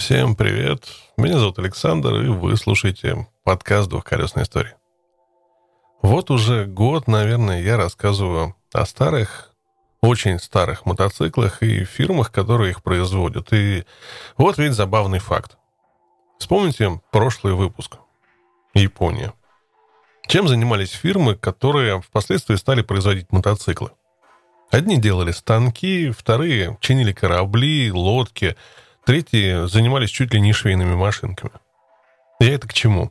Всем привет. Меня зовут Александр, и вы слушаете подкаст «Двухколесная история». Вот уже год, наверное, я рассказываю о старых, очень старых мотоциклах и фирмах, которые их производят. И вот ведь забавный факт. Вспомните прошлый выпуск. Япония. Чем занимались фирмы, которые впоследствии стали производить мотоциклы? Одни делали станки, вторые чинили корабли, лодки, третьи занимались чуть ли не швейными машинками. Я это к чему?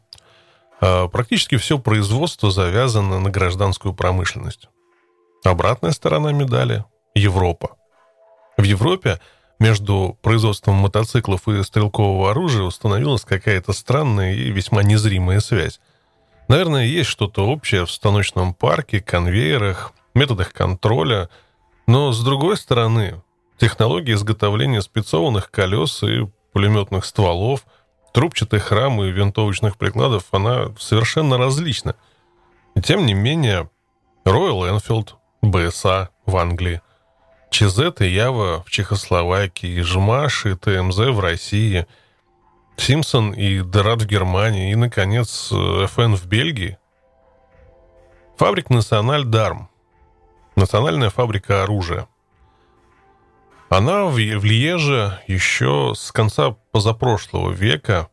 А, практически все производство завязано на гражданскую промышленность. Обратная сторона медали – Европа. В Европе между производством мотоциклов и стрелкового оружия установилась какая-то странная и весьма незримая связь. Наверное, есть что-то общее в станочном парке, конвейерах, методах контроля, но, с другой стороны, технология изготовления спецованных колес и пулеметных стволов, трубчатых рам и винтовочных прикладов, она совершенно различна. И тем не менее, Royal Enfield, BSA в Англии, ЧЗ и Ява в Чехословакии, Жмаш и ТМЗ в России – Симпсон и Дерат в Германии, и, наконец, ФН в Бельгии. Фабрик Националь Дарм. Национальная фабрика оружия. Она в, в Льеже еще с конца позапрошлого века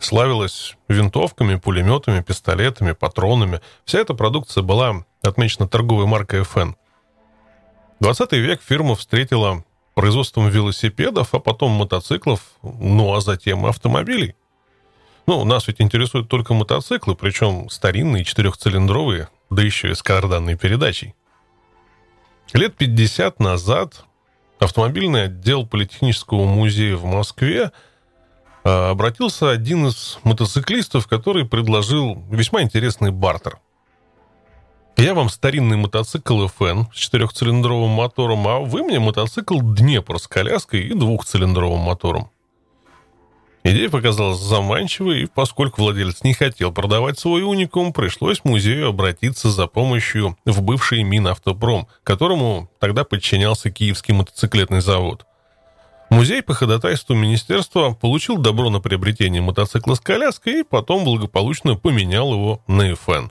славилась винтовками, пулеметами, пистолетами, патронами. Вся эта продукция была отмечена торговой маркой FN. 20 век фирма встретила производством велосипедов, а потом мотоциклов, ну а затем автомобилей. Ну, нас ведь интересуют только мотоциклы, причем старинные, четырехцилиндровые, да еще и с карданной передачей. Лет 50 назад автомобильный отдел Политехнического музея в Москве а, обратился один из мотоциклистов, который предложил весьма интересный бартер. Я вам старинный мотоцикл FN с четырехцилиндровым мотором, а вы мне мотоцикл Днепр с коляской и двухцилиндровым мотором. Идея показалась заманчивой, и поскольку владелец не хотел продавать свой уникум, пришлось музею обратиться за помощью в бывший Минавтопром, которому тогда подчинялся Киевский мотоциклетный завод. Музей по ходатайству министерства получил добро на приобретение мотоцикла с коляской и потом благополучно поменял его на FN.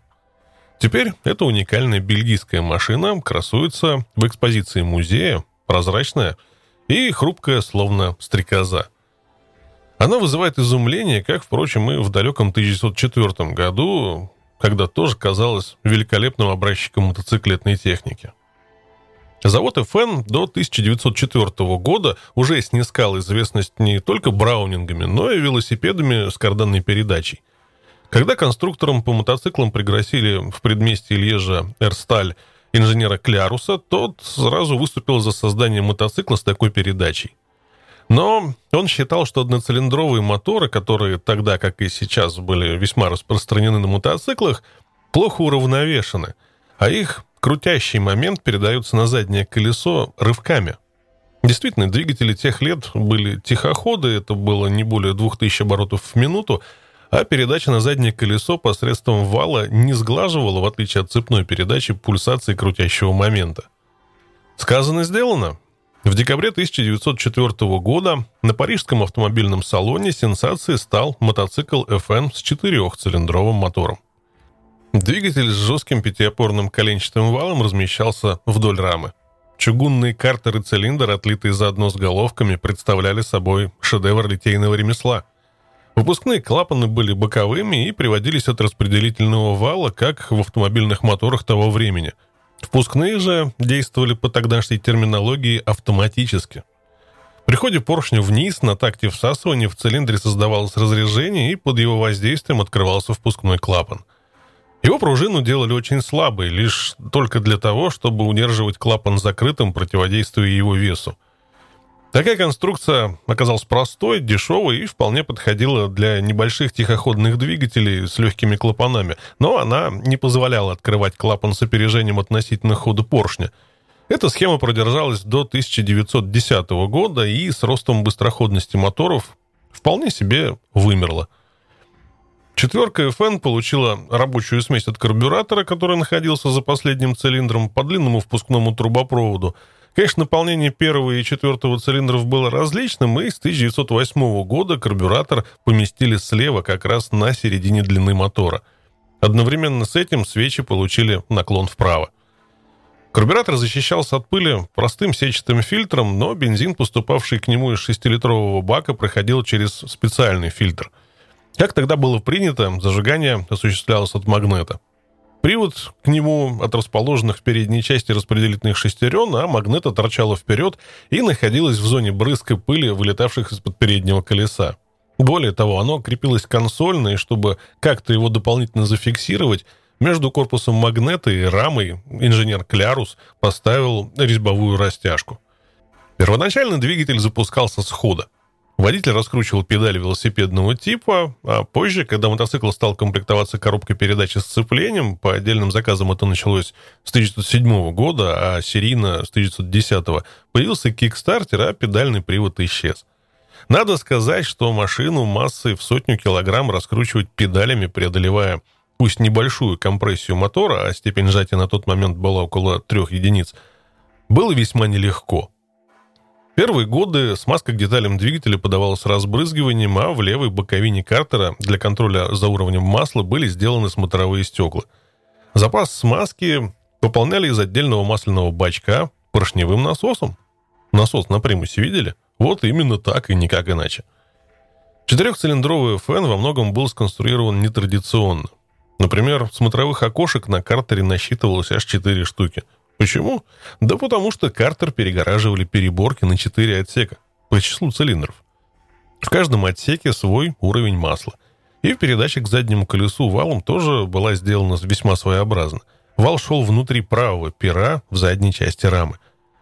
Теперь эта уникальная бельгийская машина красуется в экспозиции музея, прозрачная и хрупкая, словно стрекоза. Она вызывает изумление, как, впрочем, и в далеком 1904 году, когда тоже казалась великолепным образчиком мотоциклетной техники. Завод FN до 1904 года уже снискал известность не только браунингами, но и велосипедами с карданной передачей – когда конструкторам по мотоциклам пригласили в предместье Лежа Эрсталь инженера Кляруса, тот сразу выступил за создание мотоцикла с такой передачей. Но он считал, что одноцилиндровые моторы, которые тогда, как и сейчас, были весьма распространены на мотоциклах, плохо уравновешены, а их крутящий момент передается на заднее колесо рывками. Действительно, двигатели тех лет были тихоходы, это было не более 2000 оборотов в минуту, а передача на заднее колесо посредством вала не сглаживала, в отличие от цепной передачи, пульсации крутящего момента. Сказано, сделано. В декабре 1904 года на парижском автомобильном салоне сенсацией стал мотоцикл FN с четырехцилиндровым мотором. Двигатель с жестким пятиопорным коленчатым валом размещался вдоль рамы. Чугунные картер и цилиндр, отлитые заодно с головками, представляли собой шедевр литейного ремесла – Выпускные клапаны были боковыми и приводились от распределительного вала, как в автомобильных моторах того времени. Впускные же действовали по тогдашней терминологии автоматически. При ходе поршня вниз на такте всасывания в цилиндре создавалось разрежение, и под его воздействием открывался впускной клапан. Его пружину делали очень слабой, лишь только для того, чтобы удерживать клапан закрытым, противодействуя его весу. Такая конструкция оказалась простой, дешевой и вполне подходила для небольших тихоходных двигателей с легкими клапанами, но она не позволяла открывать клапан с опережением относительно хода поршня. Эта схема продержалась до 1910 года и с ростом быстроходности моторов вполне себе вымерла. Четверка FN получила рабочую смесь от карбюратора, который находился за последним цилиндром по длинному впускному трубопроводу – Конечно, наполнение первого и четвертого цилиндров было различным, и с 1908 года карбюратор поместили слева как раз на середине длины мотора. Одновременно с этим свечи получили наклон вправо. Карбюратор защищался от пыли простым сетчатым фильтром, но бензин, поступавший к нему из 6-литрового бака, проходил через специальный фильтр. Как тогда было принято, зажигание осуществлялось от магнета. Привод к нему от расположенных в передней части распределительных шестерен, а магнета торчала вперед и находилась в зоне брызг и пыли, вылетавших из-под переднего колеса. Более того, оно крепилось консольно, и чтобы как-то его дополнительно зафиксировать, между корпусом магнета и рамой инженер Клярус поставил резьбовую растяжку. Первоначально двигатель запускался с хода. Водитель раскручивал педали велосипедного типа, а позже, когда мотоцикл стал комплектоваться коробкой передач с сцеплением, по отдельным заказам это началось с 1907 года, а серийно с 1910 появился кикстартер, а педальный привод исчез. Надо сказать, что машину массой в сотню килограмм раскручивать педалями, преодолевая пусть небольшую компрессию мотора, а степень сжатия на тот момент была около трех единиц, было весьма нелегко – Первые годы смазка к деталям двигателя подавалась разбрызгиванием, а в левой боковине картера для контроля за уровнем масла были сделаны смотровые стекла. Запас смазки пополняли из отдельного масляного бачка поршневым насосом. Насос на примусе видели? Вот именно так и никак иначе. Четырехцилиндровый фен во многом был сконструирован нетрадиционно. Например, смотровых окошек на картере насчитывалось аж 4 штуки – Почему? Да потому что картер перегораживали переборки на 4 отсека по числу цилиндров. В каждом отсеке свой уровень масла. И в передаче к заднему колесу валом тоже была сделана весьма своеобразно. Вал шел внутри правого пера в задней части рамы.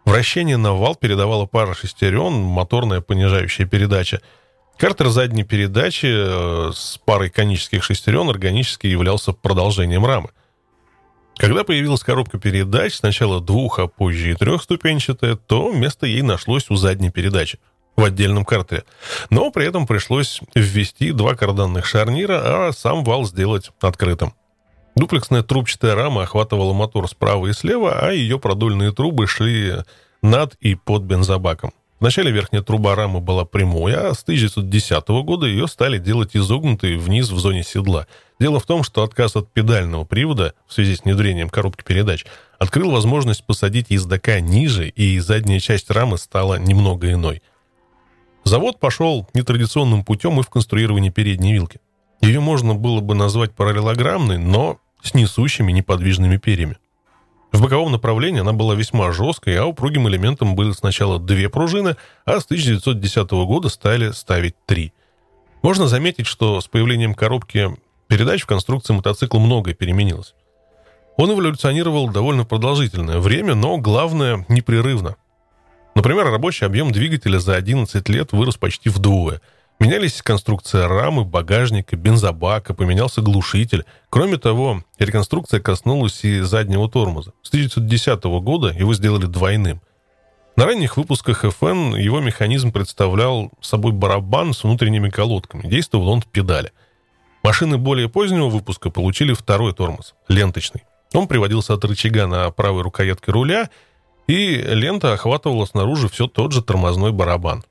Вращение на вал передавала пара шестерен, моторная понижающая передача. Картер задней передачи э, с парой конических шестерен органически являлся продолжением рамы. Когда появилась коробка передач, сначала двух, а позже и трехступенчатая, то место ей нашлось у задней передачи в отдельном картере. Но при этом пришлось ввести два карданных шарнира, а сам вал сделать открытым. Дуплексная трубчатая рама охватывала мотор справа и слева, а ее продольные трубы шли над и под бензобаком. Вначале верхняя труба рамы была прямой, а с 1910 года ее стали делать изогнутой вниз в зоне седла. Дело в том, что отказ от педального привода в связи с внедрением коробки передач открыл возможность посадить ездока ниже, и задняя часть рамы стала немного иной. Завод пошел нетрадиционным путем и в конструировании передней вилки. Ее можно было бы назвать параллелограммной, но с несущими неподвижными перьями. В боковом направлении она была весьма жесткой, а упругим элементом были сначала две пружины, а с 1910 года стали ставить три. Можно заметить, что с появлением коробки передач в конструкции мотоцикла многое переменилось. Он эволюционировал довольно продолжительное время, но главное – непрерывно. Например, рабочий объем двигателя за 11 лет вырос почти вдвое – Менялись конструкция рамы, багажника, бензобака, поменялся глушитель. Кроме того, реконструкция коснулась и заднего тормоза. С 1910 года его сделали двойным. На ранних выпусках FN его механизм представлял собой барабан с внутренними колодками. Действовал он в педали. Машины более позднего выпуска получили второй тормоз, ленточный. Он приводился от рычага на правой рукоятке руля, и лента охватывала снаружи все тот же тормозной барабан.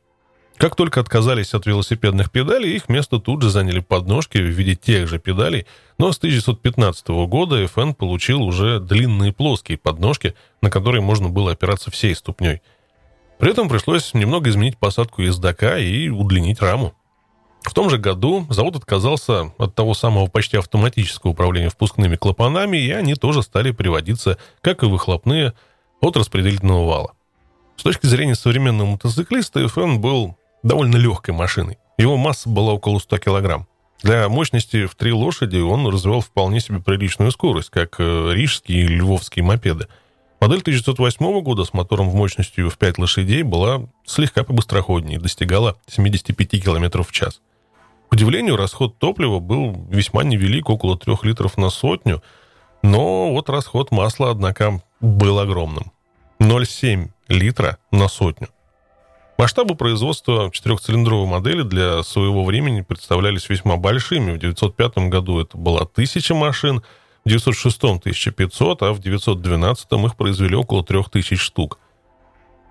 Как только отказались от велосипедных педалей, их место тут же заняли подножки в виде тех же педалей, но с 1915 года FN получил уже длинные плоские подножки, на которые можно было опираться всей ступней. При этом пришлось немного изменить посадку ездока и удлинить раму. В том же году завод отказался от того самого почти автоматического управления впускными клапанами, и они тоже стали приводиться, как и выхлопные, от распределительного вала. С точки зрения современного мотоциклиста, FN был довольно легкой машиной. Его масса была около 100 килограмм. Для мощности в три лошади он развивал вполне себе приличную скорость, как э, рижские и львовские мопеды. Модель 1908 года с мотором в мощностью в 5 лошадей была слегка побыстроходнее достигала 75 км в час. К удивлению, расход топлива был весьма невелик, около 3 литров на сотню, но вот расход масла, однако, был огромным. 0,7 литра на сотню. Масштабы производства четырехцилиндровой модели для своего времени представлялись весьма большими. В 1905 году это было 1000 машин, в 1906 1500, а в 1912 их произвели около 3000 штук.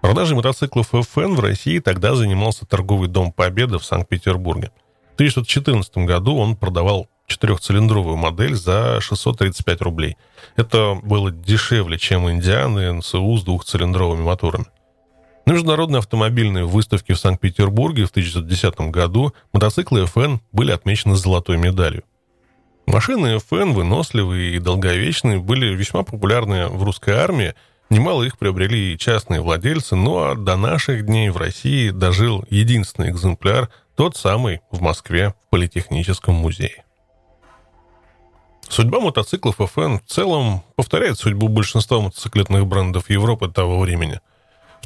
Продажей мотоциклов FN в России тогда занимался торговый дом «Победа» в Санкт-Петербурге. В 1914 году он продавал четырехцилиндровую модель за 635 рублей. Это было дешевле, чем «Индиан» и НСУ с двухцилиндровыми моторами. На международной автомобильной выставке в Санкт-Петербурге в 1910 году мотоциклы FN были отмечены золотой медалью. Машины FN, выносливые и долговечные, были весьма популярны в русской армии, Немало их приобрели и частные владельцы, ну а до наших дней в России дожил единственный экземпляр, тот самый в Москве в Политехническом музее. Судьба мотоциклов FN в целом повторяет судьбу большинства мотоциклетных брендов Европы того времени.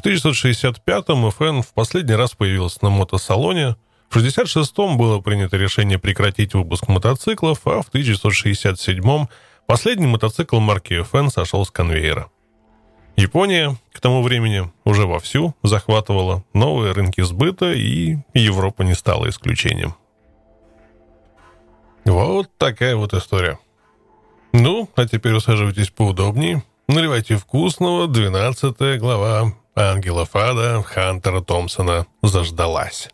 В 1965-м FN в последний раз появился на мотосалоне, в 1966-м было принято решение прекратить выпуск мотоциклов, а в 1967-м последний мотоцикл марки FN сошел с конвейера. Япония к тому времени уже вовсю захватывала новые рынки сбыта, и Европа не стала исключением. Вот такая вот история. Ну, а теперь усаживайтесь поудобнее, наливайте вкусного, 12 глава Ангела Фада Хантера Томпсона заждалась.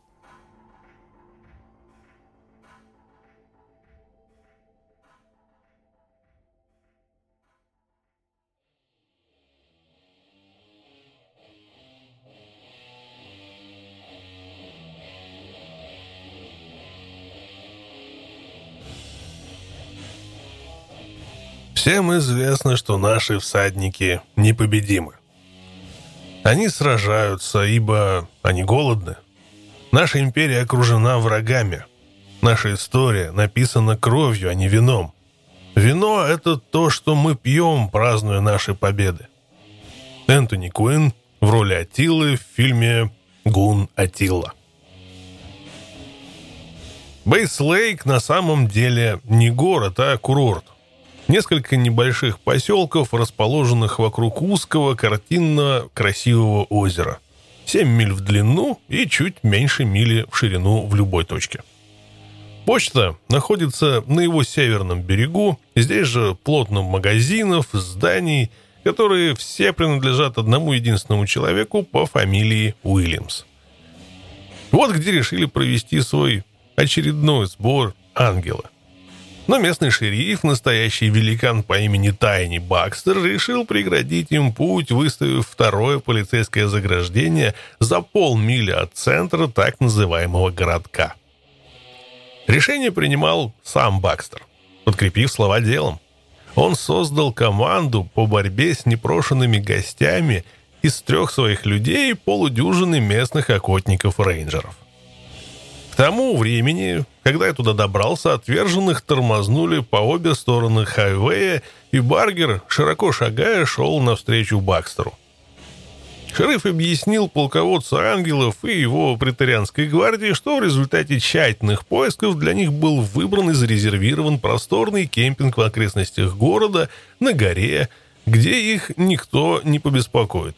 Всем известно, что наши всадники непобедимы. Они сражаются, ибо они голодны. Наша империя окружена врагами. Наша история написана кровью, а не вином. Вино — это то, что мы пьем, празднуя наши победы. Энтони Куин в роли Атилы в фильме «Гун Атилла». Бейс-Лейк на самом деле не город, а курорт — Несколько небольших поселков, расположенных вокруг узкого, картинно-красивого озера. 7 миль в длину и чуть меньше мили в ширину в любой точке. Почта находится на его северном берегу. Здесь же плотно магазинов, зданий, которые все принадлежат одному единственному человеку по фамилии Уильямс. Вот где решили провести свой очередной сбор ангела – но местный шериф, настоящий великан по имени Тайни Бакстер, решил преградить им путь, выставив второе полицейское заграждение за полмили от центра так называемого городка. Решение принимал сам Бакстер, подкрепив слова делом. Он создал команду по борьбе с непрошенными гостями из трех своих людей и полудюжины местных охотников-рейнджеров тому времени, когда я туда добрался, отверженных тормознули по обе стороны хайвея, и Баргер, широко шагая, шел навстречу Бакстеру. Шериф объяснил полководцу ангелов и его претарианской гвардии, что в результате тщательных поисков для них был выбран и зарезервирован просторный кемпинг в окрестностях города на горе, где их никто не побеспокоит.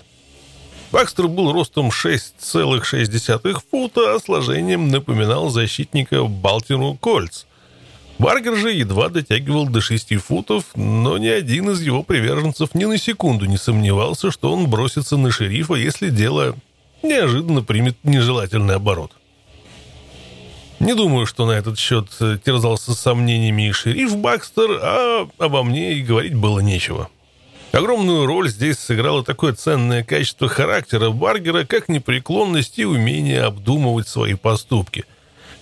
Бакстер был ростом 6,6 фута, а сложением напоминал защитника Балтимор Кольц. Баргер же едва дотягивал до 6 футов, но ни один из его приверженцев ни на секунду не сомневался, что он бросится на шерифа, если дело неожиданно примет нежелательный оборот. Не думаю, что на этот счет терзался сомнениями и шериф Бакстер, а обо мне и говорить было нечего. Огромную роль здесь сыграло такое ценное качество характера Баргера, как непреклонность и умение обдумывать свои поступки.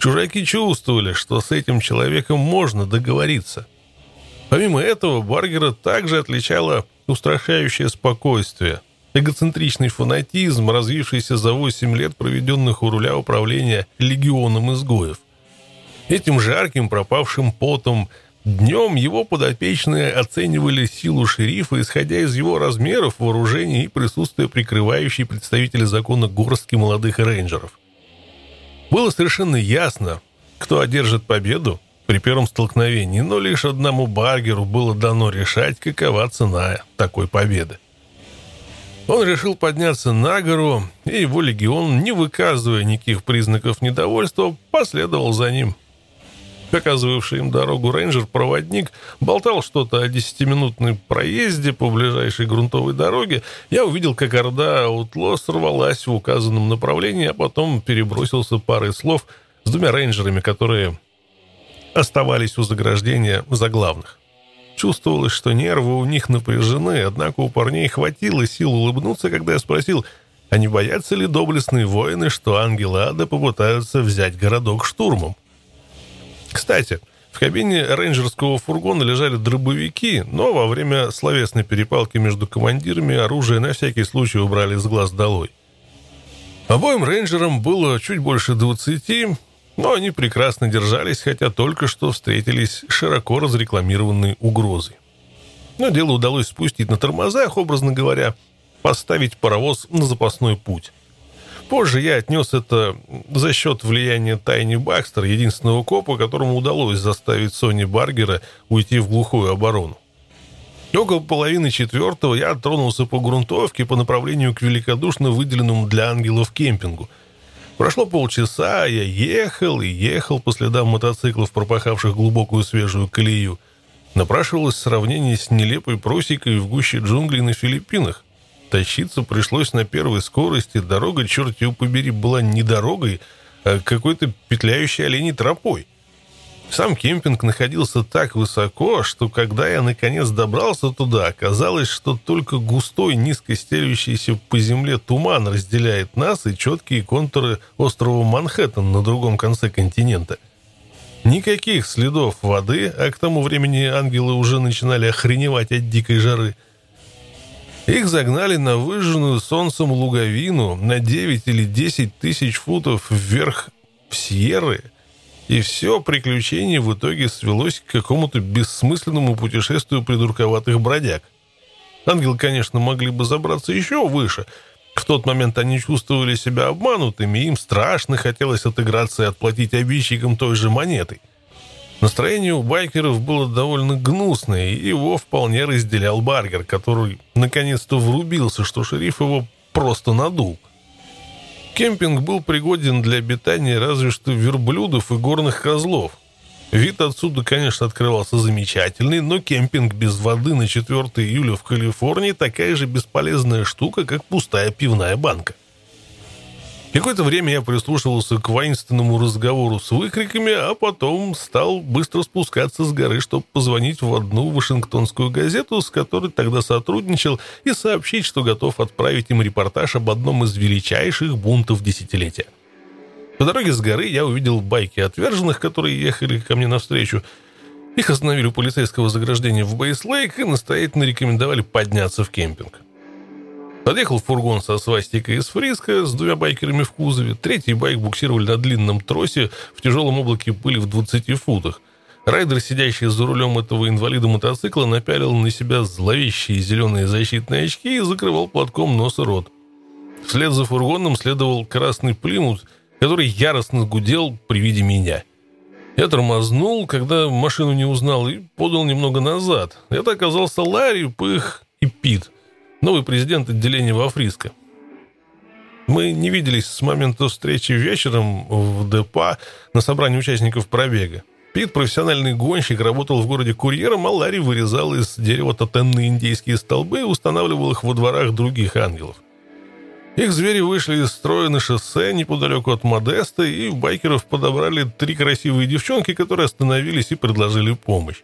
Чужаки чувствовали, что с этим человеком можно договориться. Помимо этого, Баргера также отличало устрашающее спокойствие, эгоцентричный фанатизм, развившийся за 8 лет, проведенных у руля управления легионом изгоев. Этим жарким пропавшим потом – Днем его подопечные оценивали силу шерифа, исходя из его размеров, вооружения и присутствия прикрывающей представителей закона горстки молодых рейнджеров. Было совершенно ясно, кто одержит победу при первом столкновении, но лишь одному Баргеру было дано решать, какова цена такой победы. Он решил подняться на гору, и его легион, не выказывая никаких признаков недовольства, последовал за ним – Показывавший им дорогу рейнджер-проводник болтал что-то о десятиминутной проезде по ближайшей грунтовой дороге. Я увидел, как орда Аутло сорвалась в указанном направлении, а потом перебросился парой слов с двумя рейнджерами, которые оставались у заграждения за главных. Чувствовалось, что нервы у них напряжены, однако у парней хватило сил улыбнуться, когда я спросил, а не боятся ли доблестные воины, что ангелы ада попытаются взять городок штурмом? Кстати, в кабине рейнджерского фургона лежали дробовики, но во время словесной перепалки между командирами оружие на всякий случай убрали с глаз долой. Обоим рейнджерам было чуть больше двадцати, но они прекрасно держались, хотя только что встретились широко разрекламированной угрозой. Но дело удалось спустить на тормозах, образно говоря, поставить паровоз на запасной путь. Позже я отнес это за счет влияния Тайни Бакстер, единственного копа, которому удалось заставить Сони Баргера уйти в глухую оборону. Около половины четвертого я тронулся по грунтовке по направлению к великодушно выделенному для ангелов кемпингу. Прошло полчаса, я ехал и ехал по следам мотоциклов, пропахавших глубокую свежую колею. Напрашивалось сравнение с нелепой просекой в гуще джунглей на Филиппинах. Тащиться пришлось на первой скорости. Дорога, черт его побери, была не дорогой, а какой-то петляющей оленей тропой. Сам кемпинг находился так высоко, что когда я наконец добрался туда, оказалось, что только густой, низко стелющийся по земле туман разделяет нас и четкие контуры острова Манхэттен на другом конце континента. Никаких следов воды, а к тому времени ангелы уже начинали охреневать от дикой жары – их загнали на выжженную солнцем луговину на 9 или 10 тысяч футов вверх в Сьерры, и все приключение в итоге свелось к какому-то бессмысленному путешествию придурковатых бродяг. Ангелы, конечно, могли бы забраться еще выше. В тот момент они чувствовали себя обманутыми, им страшно хотелось отыграться и отплатить обидчикам той же монетой. Настроение у байкеров было довольно гнусное, и его вполне разделял Баргер, который наконец-то врубился, что шериф его просто надул. Кемпинг был пригоден для обитания разве что верблюдов и горных козлов. Вид отсюда, конечно, открывался замечательный, но кемпинг без воды на 4 июля в Калифорнии такая же бесполезная штука, как пустая пивная банка. Какое-то время я прислушивался к воинственному разговору с выкриками, а потом стал быстро спускаться с горы, чтобы позвонить в одну вашингтонскую газету, с которой тогда сотрудничал, и сообщить, что готов отправить им репортаж об одном из величайших бунтов десятилетия. По дороге с горы я увидел байки отверженных, которые ехали ко мне навстречу. Их остановили у полицейского заграждения в Бейслейк и настоятельно рекомендовали подняться в кемпинг. Подъехал фургон со свастикой из Фриска с двумя байкерами в кузове. Третий байк буксировали на длинном тросе в тяжелом облаке пыли в 20 футах. Райдер, сидящий за рулем этого инвалида мотоцикла, напялил на себя зловещие зеленые защитные очки и закрывал платком нос и рот. Вслед за фургоном следовал красный плимут, который яростно гудел при виде меня. Я тормознул, когда машину не узнал, и подал немного назад. Это оказался Ларри, Пых и Пит – новый президент отделения во Фриско. Мы не виделись с момента встречи вечером в ДПА на собрании участников пробега. Пит, профессиональный гонщик, работал в городе курьером, а Ларри вырезал из дерева тотемные индейские столбы и устанавливал их во дворах других ангелов. Их звери вышли из строя на шоссе неподалеку от Модеста, и байкеров подобрали три красивые девчонки, которые остановились и предложили помощь.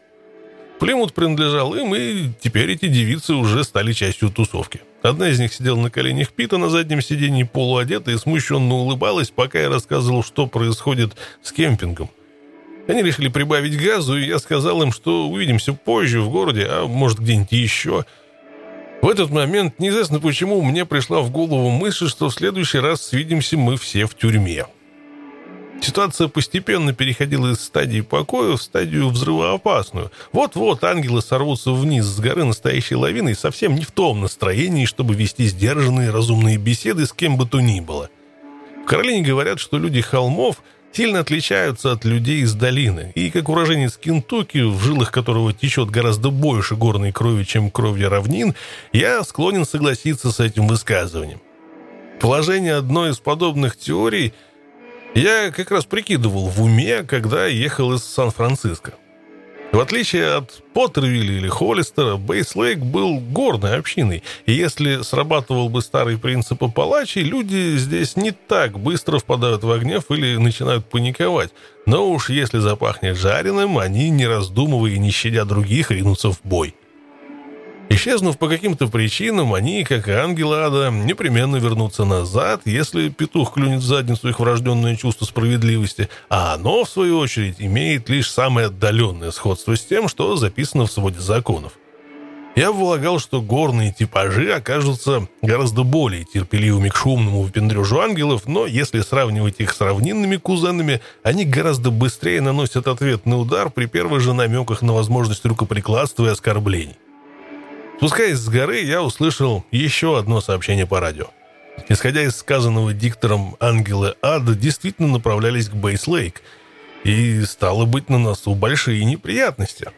Плимут принадлежал им, и теперь эти девицы уже стали частью тусовки. Одна из них сидела на коленях Пита на заднем сиденье полуодета и смущенно улыбалась, пока я рассказывал, что происходит с кемпингом. Они решили прибавить газу, и я сказал им, что увидимся позже в городе, а может где-нибудь еще. В этот момент, неизвестно почему, мне пришла в голову мысль, что в следующий раз свидимся мы все в тюрьме. Ситуация постепенно переходила из стадии покоя в стадию взрывоопасную. Вот-вот ангелы сорвутся вниз с горы настоящей лавиной совсем не в том настроении, чтобы вести сдержанные разумные беседы с кем бы то ни было. В Каролине говорят, что люди холмов сильно отличаются от людей из долины, и как уроженец Кентукки, в жилах которого течет гораздо больше горной крови, чем крови равнин, я склонен согласиться с этим высказыванием. Положение одной из подобных теорий – Я как раз прикидывал в уме, когда ехал из Сан-Франциско. В отличие от Поттервилля или Холлистера, Бейслейк был горной общиной, и если срабатывал бы старый принцип Апалачи, люди здесь не так быстро впадают в гнев или начинают паниковать. Но уж если запахнет жареным, они, не раздумывая и не щадя других, ринутся в бой. Исчезнув по каким-то причинам, они, как и ангелы ада, непременно вернутся назад, если петух клюнет в задницу их врожденное чувство справедливости, а оно, в свою очередь, имеет лишь самое отдаленное сходство с тем, что записано в своде законов. Я полагал, что горные типажи окажутся гораздо более терпеливыми к шумному выпендрежу ангелов, но если сравнивать их с равнинными кузенами, они гораздо быстрее наносят ответный удар при первых же намеках на возможность рукоприкладства и оскорблений. Спускаясь с горы, я услышал еще одно сообщение по радио. Исходя из сказанного диктором, ангелы ада действительно направлялись к Бейс-Лейк, и стало быть на носу большие неприятности.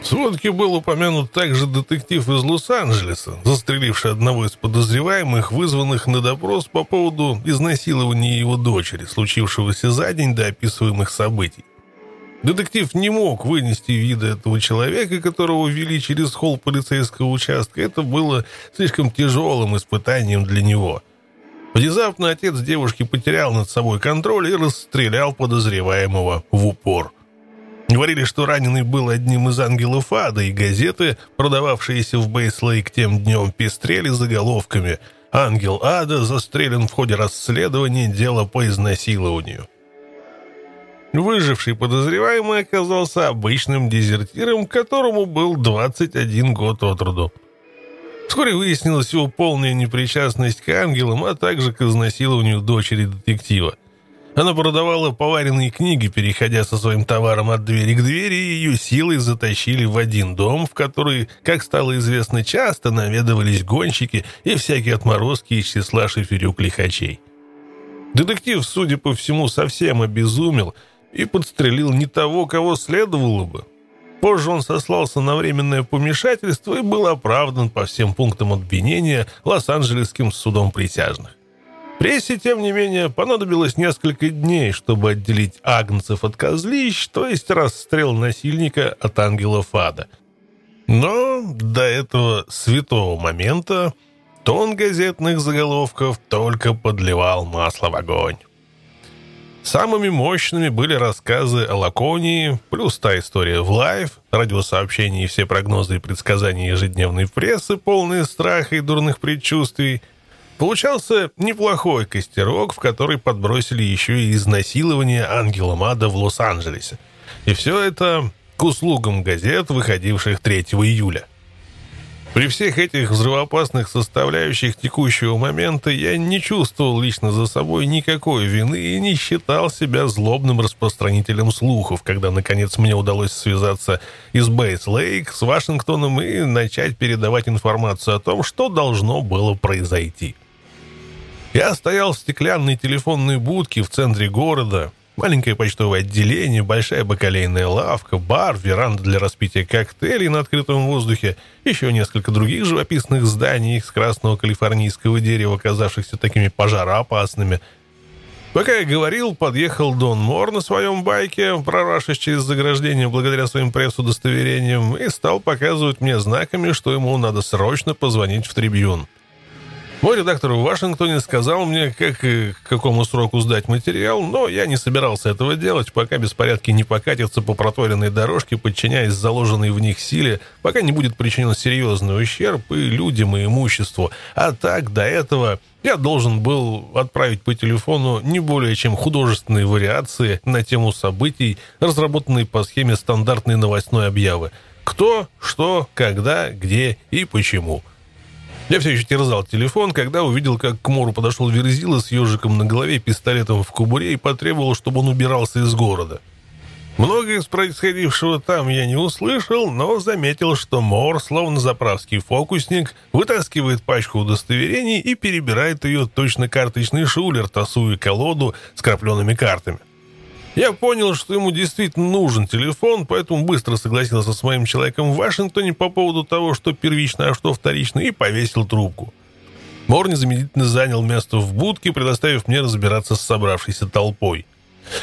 В сводке был упомянут также детектив из Лос-Анджелеса, застреливший одного из подозреваемых, вызванных на допрос по поводу изнасилования его дочери, случившегося за день до описываемых событий. Детектив не мог вынести вида этого человека, которого вели через холл полицейского участка. Это было слишком тяжелым испытанием для него. Внезапно отец девушки потерял над собой контроль и расстрелял подозреваемого в упор. Говорили, что раненый был одним из ангелов ада, и газеты, продававшиеся в Бейслейк тем днем, пестрели заголовками «Ангел ада застрелен в ходе расследования дела по изнасилованию». Выживший подозреваемый оказался обычным дезертиром, которому был 21 год от роду. Вскоре выяснилась его полная непричастность к ангелам, а также к изнасилованию дочери детектива. Она продавала поваренные книги, переходя со своим товаром от двери к двери, и ее силой затащили в один дом, в который, как стало известно, часто наведывались гонщики и всякие отморозки из числа шиферюк-лихачей. Детектив, судя по всему, совсем обезумел – и подстрелил не того, кого следовало бы. Позже он сослался на временное помешательство и был оправдан по всем пунктам обвинения Лос-Анджелесским судом присяжных. Прессе, тем не менее, понадобилось несколько дней, чтобы отделить агнцев от козлищ, то есть расстрел насильника от ангелов ада. Но до этого святого момента тон газетных заголовков только подливал масло в огонь. Самыми мощными были рассказы о Лаконии, плюс та история в Life, радиосообщения и все прогнозы и предсказания ежедневной прессы, полные страха и дурных предчувствий. Получался неплохой костерок, в который подбросили еще и изнасилование Ангела Мада в Лос-Анджелесе. И все это к услугам газет, выходивших 3 июля. При всех этих взрывоопасных составляющих текущего момента я не чувствовал лично за собой никакой вины и не считал себя злобным распространителем слухов, когда, наконец, мне удалось связаться из Бейс-Лейк с Вашингтоном и начать передавать информацию о том, что должно было произойти. Я стоял в стеклянной телефонной будке в центре города, Маленькое почтовое отделение, большая бакалейная лавка, бар, веранда для распития коктейлей на открытом воздухе, еще несколько других живописных зданий из красного калифорнийского дерева, оказавшихся такими пожароопасными. Пока я говорил, подъехал Дон Мор на своем байке, прорвавшись через заграждение благодаря своим пресс-удостоверениям, и стал показывать мне знаками, что ему надо срочно позвонить в трибюн. Мой редактор в Вашингтоне сказал мне, как и к какому сроку сдать материал, но я не собирался этого делать, пока беспорядки не покатятся по проторенной дорожке, подчиняясь заложенной в них силе, пока не будет причинен серьезный ущерб и людям, и имуществу. А так, до этого я должен был отправить по телефону не более чем художественные вариации на тему событий, разработанные по схеме стандартной новостной объявы. Кто, что, когда, где и почему – я все еще терзал телефон, когда увидел, как к Мору подошел Верзила с ежиком на голове, пистолетом в кубуре и потребовал, чтобы он убирался из города. Многое из происходившего там я не услышал, но заметил, что Мор, словно заправский фокусник, вытаскивает пачку удостоверений и перебирает ее точно карточный шулер, тасуя колоду с крапленными картами. Я понял, что ему действительно нужен телефон, поэтому быстро согласился с моим человеком в Вашингтоне по поводу того, что первично, а что вторично, и повесил трубку. Мор незамедлительно занял место в будке, предоставив мне разбираться с собравшейся толпой.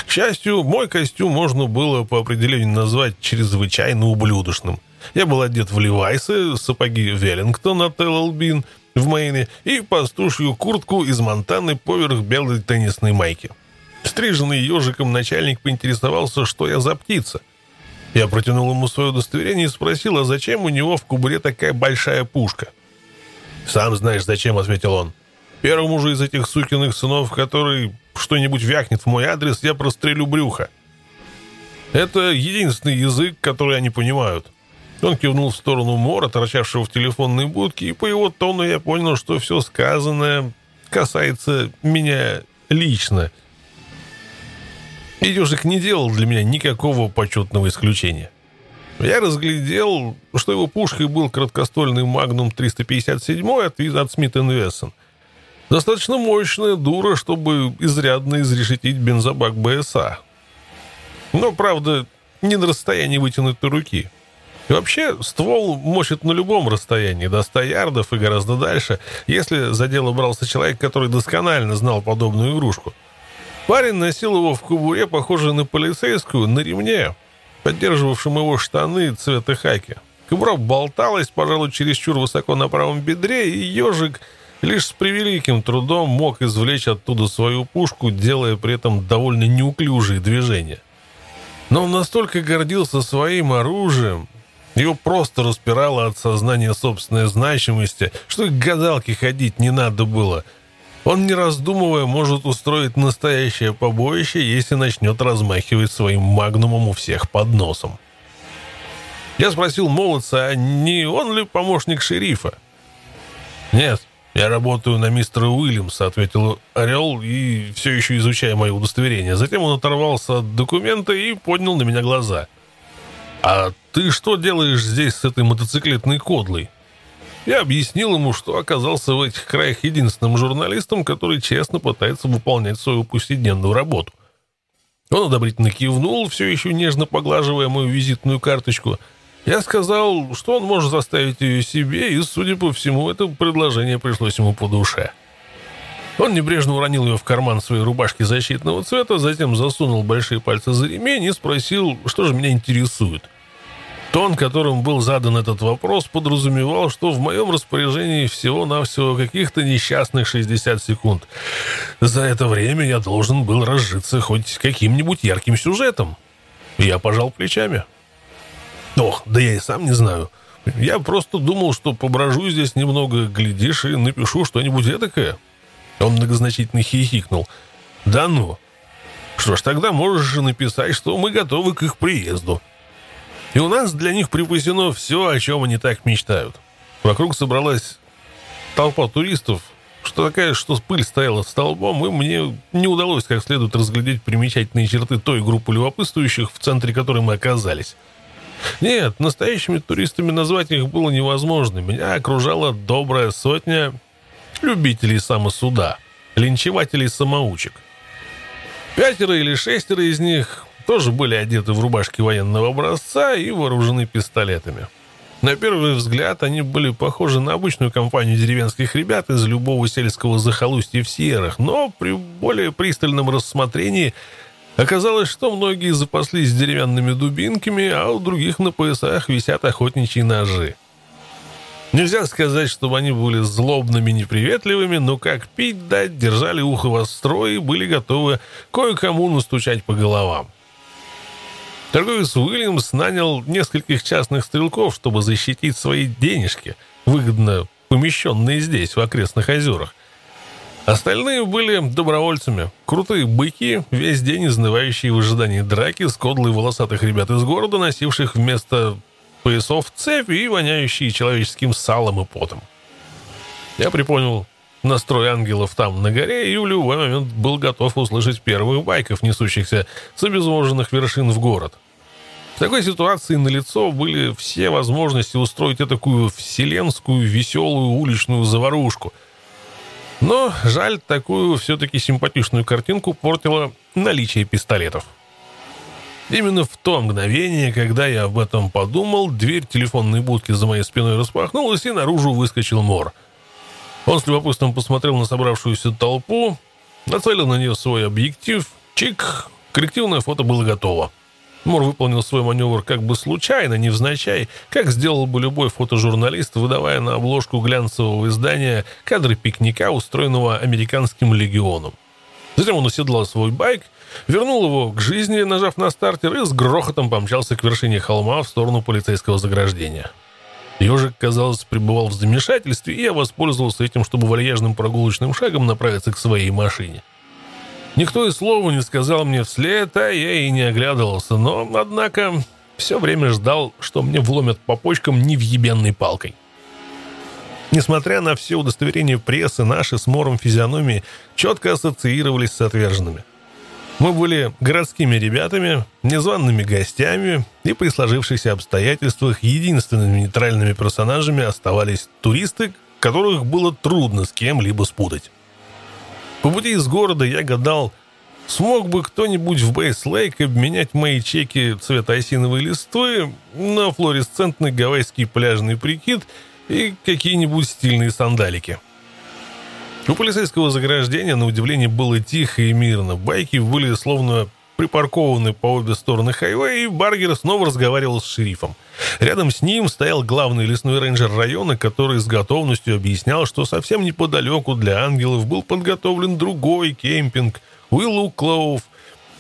К счастью, мой костюм можно было по определению назвать чрезвычайно ублюдочным. Я был одет в левайсы, сапоги Веллингтон от LL в Мэйне и пастушью куртку из Монтаны поверх белой теннисной майки. Стриженный ежиком начальник поинтересовался, что я за птица. Я протянул ему свое удостоверение и спросил, а зачем у него в кубуре такая большая пушка? «Сам знаешь, зачем», — ответил он. «Первому же из этих сукиных сынов, который что-нибудь вякнет в мой адрес, я прострелю брюха. Это единственный язык, который они понимают». Он кивнул в сторону Мора, торчавшего в телефонной будке, и по его тону я понял, что все сказанное касается меня лично — и ежик не делал для меня никакого почетного исключения. Я разглядел, что его пушкой был краткоствольный «Магнум 357» от, от Смит Вессон. Достаточно мощная дура, чтобы изрядно изрешетить бензобак БСА. Но, правда, не на расстоянии вытянутой руки. И вообще, ствол мочит на любом расстоянии, до 100 ярдов и гораздо дальше, если за дело брался человек, который досконально знал подобную игрушку. Парень носил его в кобуре, похожей на полицейскую, на ремне, поддерживавшем его штаны цвета хаки. Кобура болталась, пожалуй, чересчур высоко на правом бедре, и ежик лишь с превеликим трудом мог извлечь оттуда свою пушку, делая при этом довольно неуклюжие движения. Но он настолько гордился своим оружием, его просто распирало от сознания собственной значимости, что к гадалке ходить не надо было — он, не раздумывая, может устроить настоящее побоище, если начнет размахивать своим магнумом у всех под носом. Я спросил молодца, а не он ли помощник шерифа? «Нет, я работаю на мистера Уильямса», — ответил Орел, и все еще изучая мое удостоверение. Затем он оторвался от документа и поднял на меня глаза. «А ты что делаешь здесь с этой мотоциклетной кодлой?» Я объяснил ему, что оказался в этих краях единственным журналистом, который честно пытается выполнять свою повседневную работу. Он одобрительно кивнул, все еще нежно поглаживая мою визитную карточку. Я сказал, что он может заставить ее себе, и, судя по всему, это предложение пришлось ему по душе. Он небрежно уронил ее в карман своей рубашки защитного цвета, затем засунул большие пальцы за ремень и спросил, что же меня интересует. Тон, которым был задан этот вопрос, подразумевал, что в моем распоряжении всего-навсего каких-то несчастных 60 секунд. За это время я должен был разжиться хоть каким-нибудь ярким сюжетом. Я пожал плечами. Ох, да я и сам не знаю. Я просто думал, что поброжу здесь немного, глядишь, и напишу что-нибудь этакое. Он многозначительно хихикнул. Да ну. Что ж, тогда можешь же написать, что мы готовы к их приезду. И у нас для них припасено все, о чем они так мечтают. Вокруг собралась толпа туристов, что такая, что пыль стояла столбом, и мне не удалось как следует разглядеть примечательные черты той группы любопытствующих, в центре которой мы оказались. Нет, настоящими туристами назвать их было невозможно. Меня окружала добрая сотня любителей самосуда, линчевателей-самоучек. Пятеро или шестеро из них тоже были одеты в рубашки военного образца и вооружены пистолетами. На первый взгляд они были похожи на обычную компанию деревенских ребят из любого сельского захолустья в Сьеррах, но при более пристальном рассмотрении оказалось, что многие запаслись деревянными дубинками, а у других на поясах висят охотничьи ножи. Нельзя сказать, чтобы они были злобными, неприветливыми, но как пить дать, держали ухо востро и были готовы кое-кому настучать по головам. Торговец Уильямс нанял нескольких частных стрелков, чтобы защитить свои денежки, выгодно помещенные здесь, в окрестных озерах. Остальные были добровольцами, крутые быки, весь день изнывающие в ожидании драки с кодлой волосатых ребят из города, носивших вместо поясов цепь и воняющие человеческим салом и потом. Я припомнил настрой ангелов там, на горе, и в любой момент был готов услышать первых байков, несущихся с обезвоженных вершин в город. В такой ситуации на лицо были все возможности устроить такую вселенскую, веселую уличную заварушку. Но, жаль, такую все-таки симпатичную картинку портило наличие пистолетов. Именно в то мгновение, когда я об этом подумал, дверь телефонной будки за моей спиной распахнулась, и наружу выскочил Мор. Он с любопытством посмотрел на собравшуюся толпу, нацелил на нее свой объектив, чик, коллективное фото было готово. Мор выполнил свой маневр как бы случайно, невзначай, как сделал бы любой фотожурналист, выдавая на обложку глянцевого издания кадры пикника, устроенного американским легионом. Затем он уседлал свой байк, вернул его к жизни, нажав на стартер, и с грохотом помчался к вершине холма в сторону полицейского заграждения. Ежик, казалось, пребывал в замешательстве, и я воспользовался этим, чтобы вальяжным прогулочным шагом направиться к своей машине. Никто и слова не сказал мне вслед, а я и не оглядывался, но, однако, все время ждал, что мне вломят по почкам невъебенной палкой. Несмотря на все удостоверения прессы, наши с Мором физиономии четко ассоциировались с отверженными. Мы были городскими ребятами, незваными гостями, и при сложившихся обстоятельствах единственными нейтральными персонажами оставались туристы, которых было трудно с кем-либо спутать. По пути из города я гадал, смог бы кто-нибудь в Бейс-Лейк обменять мои чеки цвета осиновой листвы на флуоресцентный гавайский пляжный прикид и какие-нибудь стильные сандалики. У полицейского заграждения, на удивление, было тихо и мирно. Байки были словно припаркованы по обе стороны хайвея, и Баргер снова разговаривал с шерифом. Рядом с ним стоял главный лесной рейнджер района, который с готовностью объяснял, что совсем неподалеку для ангелов был подготовлен другой кемпинг Уиллу Клоув,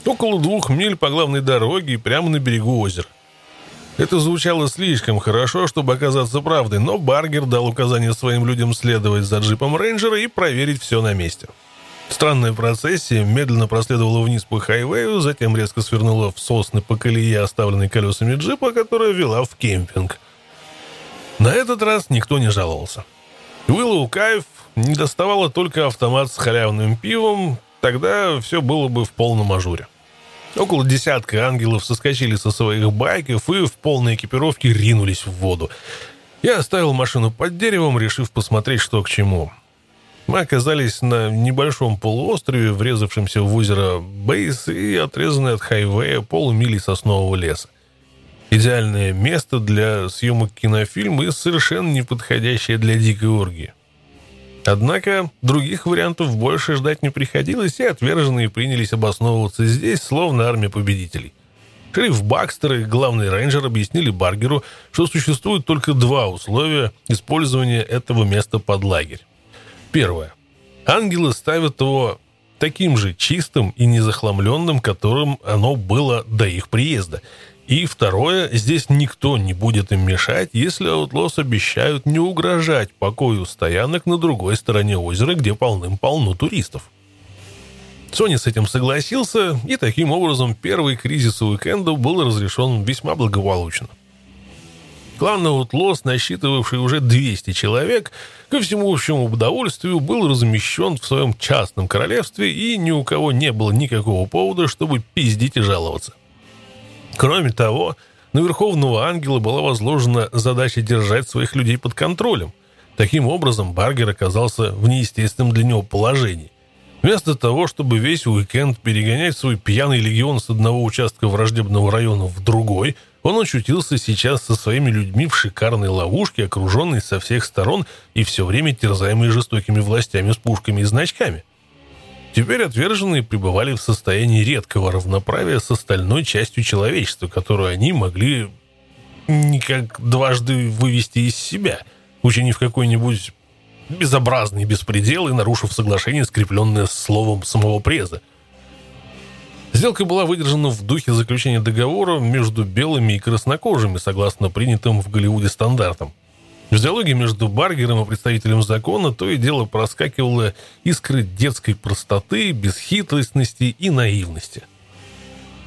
около двух миль по главной дороге прямо на берегу озера. Это звучало слишком хорошо, чтобы оказаться правдой, но Баргер дал указание своим людям следовать за джипом рейнджера и проверить все на месте. Странная процессия медленно проследовала вниз по хайвею, затем резко свернула в сосны по колее, оставленной колесами джипа, которая вела в кемпинг. На этот раз никто не жаловался. Уиллоу Коув не доставала только автомат с халявным пивом, тогда все было бы в полном ажуре. Около десятка ангелов соскочили со своих байков и в полной экипировке ринулись в воду. Я оставил машину под деревом, решив посмотреть, что к чему. Мы оказались на небольшом полуострове, врезавшемся в озеро Бейс и отрезанной от хайвея полумили соснового леса. Идеальное место для съемок кинофильма и совершенно неподходящее для дикой оргии. Однако других вариантов больше ждать не приходилось, и отверженные принялись обосновываться здесь, словно армия победителей. Шериф Бакстер и главный рейнджер объяснили Баргеру, что существует только два условия использования этого места под лагерь. Первое. Ангелы ставят его таким же чистым и незахламленным, которым оно было до их приезда. И второе, здесь никто не будет им мешать, если Аутлос обещают не угрожать покою стоянок на другой стороне озера, где полным-полно туристов. Сони с этим согласился, и таким образом первый кризис уикенда был разрешен весьма благополучно. Клан Аутлос, насчитывавший уже 200 человек, ко всему общему удовольствию был размещен в своем частном королевстве, и ни у кого не было никакого повода, чтобы пиздить и жаловаться. Кроме того, на Верховного Ангела была возложена задача держать своих людей под контролем. Таким образом, Баргер оказался в неестественном для него положении. Вместо того, чтобы весь уикенд перегонять свой пьяный легион с одного участка враждебного района в другой – он очутился сейчас со своими людьми в шикарной ловушке, окруженной со всех сторон и все время терзаемой жестокими властями с пушками и значками. Теперь отверженные пребывали в состоянии редкого равноправия с остальной частью человечества, которую они могли никак дважды вывести из себя, учинив какой-нибудь безобразный беспредел и нарушив соглашение, скрепленное словом самого преза – Сделка была выдержана в духе заключения договора между белыми и краснокожими, согласно принятым в Голливуде стандартам. В диалоге между Баргером и представителем закона то и дело проскакивало искры детской простоты, бесхитростности и наивности.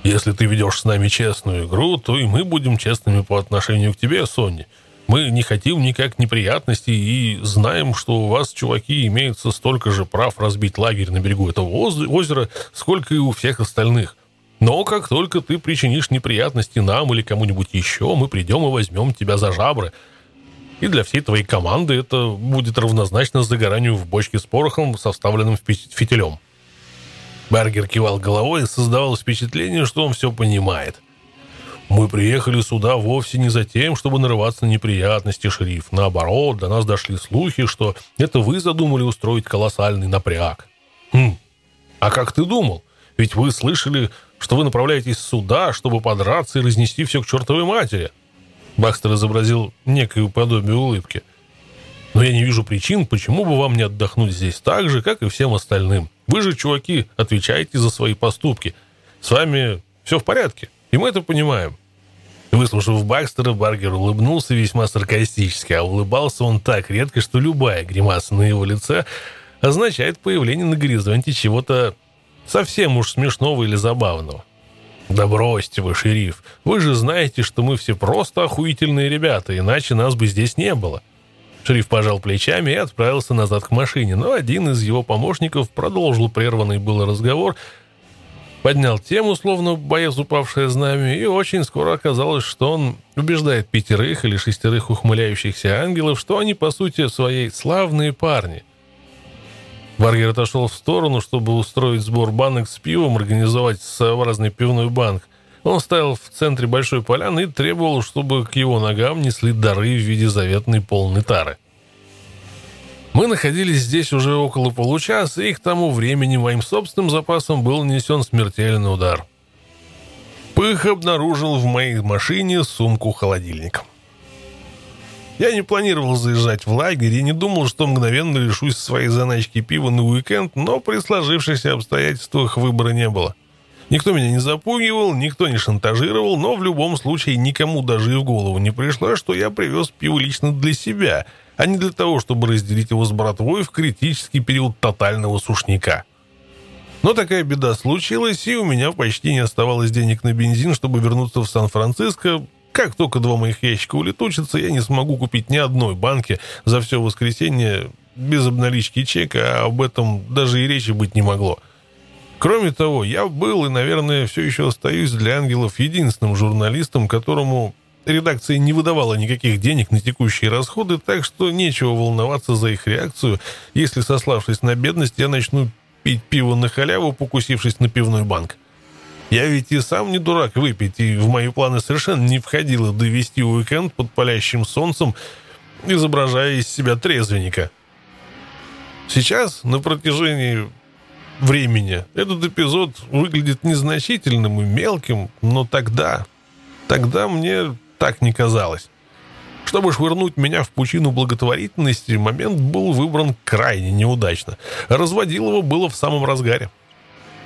«Если ты ведешь с нами честную игру, то и мы будем честными по отношению к тебе, Сонни. Мы не хотим никак неприятностей и знаем, что у вас, чуваки, имеется столько же прав разбить лагерь на берегу этого озера, сколько и у всех остальных. Но как только ты причинишь неприятности нам или кому-нибудь еще, мы придем и возьмем тебя за жабры. И для всей твоей команды это будет равнозначно загоранию в бочке с порохом, составленным фитилем. Бергер кивал головой и создавалось впечатление, что он все понимает. Мы приехали сюда вовсе не за тем, чтобы нарываться на неприятности, шериф. Наоборот, до нас дошли слухи, что это вы задумали устроить колоссальный напряг. Хм, а как ты думал? Ведь вы слышали, что вы направляетесь сюда, чтобы подраться и разнести все к чертовой матери. Бакстер изобразил некое подобие улыбки. Но я не вижу причин, почему бы вам не отдохнуть здесь так же, как и всем остальным. Вы же, чуваки, отвечаете за свои поступки. С вами все в порядке. И мы это понимаем. Выслушав Бакстера, Баргер улыбнулся весьма саркастически, а улыбался он так редко, что любая гримаса на его лице означает появление на горизонте чего-то совсем уж смешного или забавного. «Да бросьте вы, шериф, вы же знаете, что мы все просто охуительные ребята, иначе нас бы здесь не было». Шериф пожал плечами и отправился назад к машине, но один из его помощников продолжил прерванный был разговор поднял тему, словно боец упавшее знамя, и очень скоро оказалось, что он убеждает пятерых или шестерых ухмыляющихся ангелов, что они, по сути, своей славные парни. Баргер отошел в сторону, чтобы устроить сбор банок с пивом, организовать своеобразный пивной банк. Он стоял в центре большой поляны и требовал, чтобы к его ногам несли дары в виде заветной полной тары. Мы находились здесь уже около получаса, и к тому времени моим собственным запасом был нанесен смертельный удар. Пых обнаружил в моей машине сумку-холодильник. Я не планировал заезжать в лагерь и не думал, что мгновенно лишусь своей заначки пива на уикенд, но при сложившихся обстоятельствах выбора не было. Никто меня не запугивал, никто не шантажировал, но в любом случае никому даже и в голову не пришло, что я привез пиво лично для себя – а не для того, чтобы разделить его с братвой в критический период тотального сушняка. Но такая беда случилась, и у меня почти не оставалось денег на бензин, чтобы вернуться в Сан-Франциско. Как только два моих ящика улетучатся, я не смогу купить ни одной банки за все воскресенье без обналички чека, а об этом даже и речи быть не могло. Кроме того, я был и, наверное, все еще остаюсь для ангелов единственным журналистом, которому Редакция не выдавала никаких денег на текущие расходы, так что нечего волноваться за их реакцию, если, сославшись на бедность, я начну пить пиво на халяву, покусившись на пивной банк. Я ведь и сам не дурак выпить, и в мои планы совершенно не входило довести уикенд под палящим солнцем, изображая из себя трезвенника. Сейчас, на протяжении времени, этот эпизод выглядит незначительным и мелким, но тогда... Тогда мне так не казалось. Чтобы швырнуть меня в пучину благотворительности, момент был выбран крайне неудачно. Разводилово было в самом разгаре.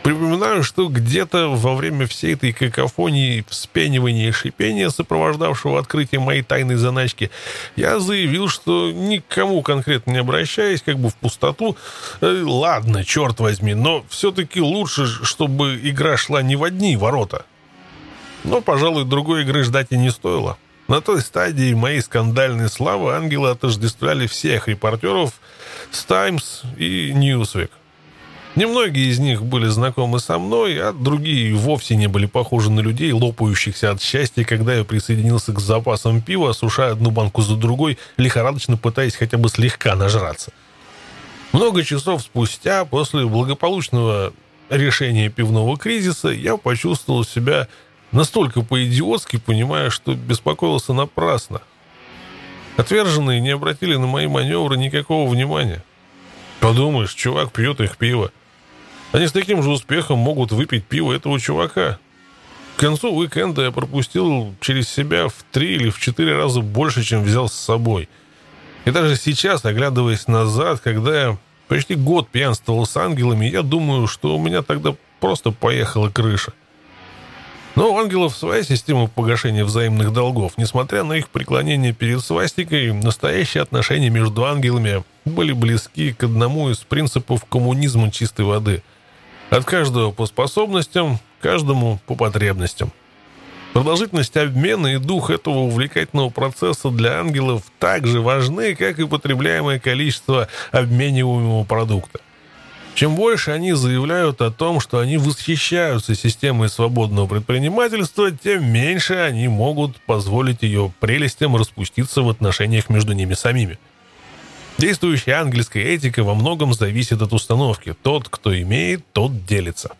Припоминаю, что где-то во время всей этой какофонии, вспенивания и шипения, сопровождавшего открытие моей тайной заначки, я заявил, что никому конкретно не обращаясь, как бы в пустоту, э, ладно, черт возьми, но все-таки лучше, чтобы игра шла не в одни ворота, но, пожалуй, другой игры ждать и не стоило. На той стадии моей скандальной славы ангелы отождествляли всех репортеров с «Таймс» и «Ньюсвик». Немногие из них были знакомы со мной, а другие вовсе не были похожи на людей, лопающихся от счастья, когда я присоединился к запасам пива, осушая одну банку за другой, лихорадочно пытаясь хотя бы слегка нажраться. Много часов спустя, после благополучного решения пивного кризиса, я почувствовал себя Настолько по-идиотски, понимая, что беспокоился напрасно. Отверженные не обратили на мои маневры никакого внимания. Подумаешь, чувак пьет их пиво. Они с таким же успехом могут выпить пиво этого чувака. К концу уикенда я пропустил через себя в три или в четыре раза больше, чем взял с собой. И даже сейчас, оглядываясь назад, когда я почти год пьянствовал с ангелами, я думаю, что у меня тогда просто поехала крыша. Но у ангелов своя система погашения взаимных долгов. Несмотря на их преклонение перед свастикой, настоящие отношения между ангелами были близки к одному из принципов коммунизма чистой воды. От каждого по способностям, каждому по потребностям. Продолжительность обмена и дух этого увлекательного процесса для ангелов так же важны, как и потребляемое количество обмениваемого продукта. Чем больше они заявляют о том, что они восхищаются системой свободного предпринимательства, тем меньше они могут позволить ее прелестям распуститься в отношениях между ними самими. Действующая ангельская этика во многом зависит от установки. Тот, кто имеет, тот делится.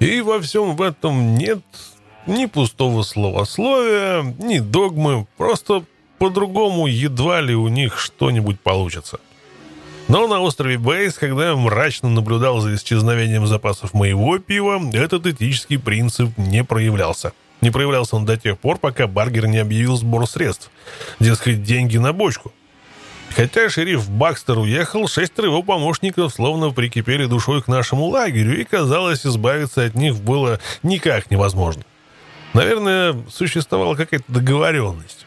И во всем в этом нет ни пустого словословия, ни догмы, просто по-другому едва ли у них что-нибудь получится. Но на острове Бейс, когда я мрачно наблюдал за исчезновением запасов моего пива, этот этический принцип не проявлялся. Не проявлялся он до тех пор, пока Баргер не объявил сбор средств. Дескать, деньги на бочку. Хотя шериф Бакстер уехал, шестеро его помощников словно прикипели душой к нашему лагерю, и, казалось, избавиться от них было никак невозможно. Наверное, существовала какая-то договоренность.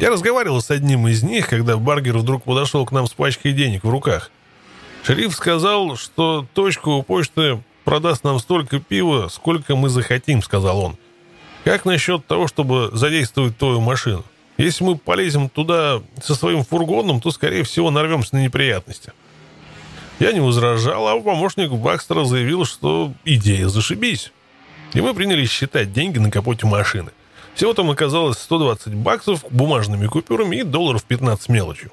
Я разговаривал с одним из них, когда Баргер вдруг подошел к нам с пачкой денег в руках. Шериф сказал, что точка у почты продаст нам столько пива, сколько мы захотим, сказал он. Как насчет того, чтобы задействовать твою машину? Если мы полезем туда со своим фургоном, то, скорее всего, нарвемся на неприятности. Я не возражал, а помощник Бакстера заявил, что идея зашибись. И мы принялись считать деньги на капоте машины. Всего там оказалось 120 баксов бумажными купюрами и долларов 15 мелочью.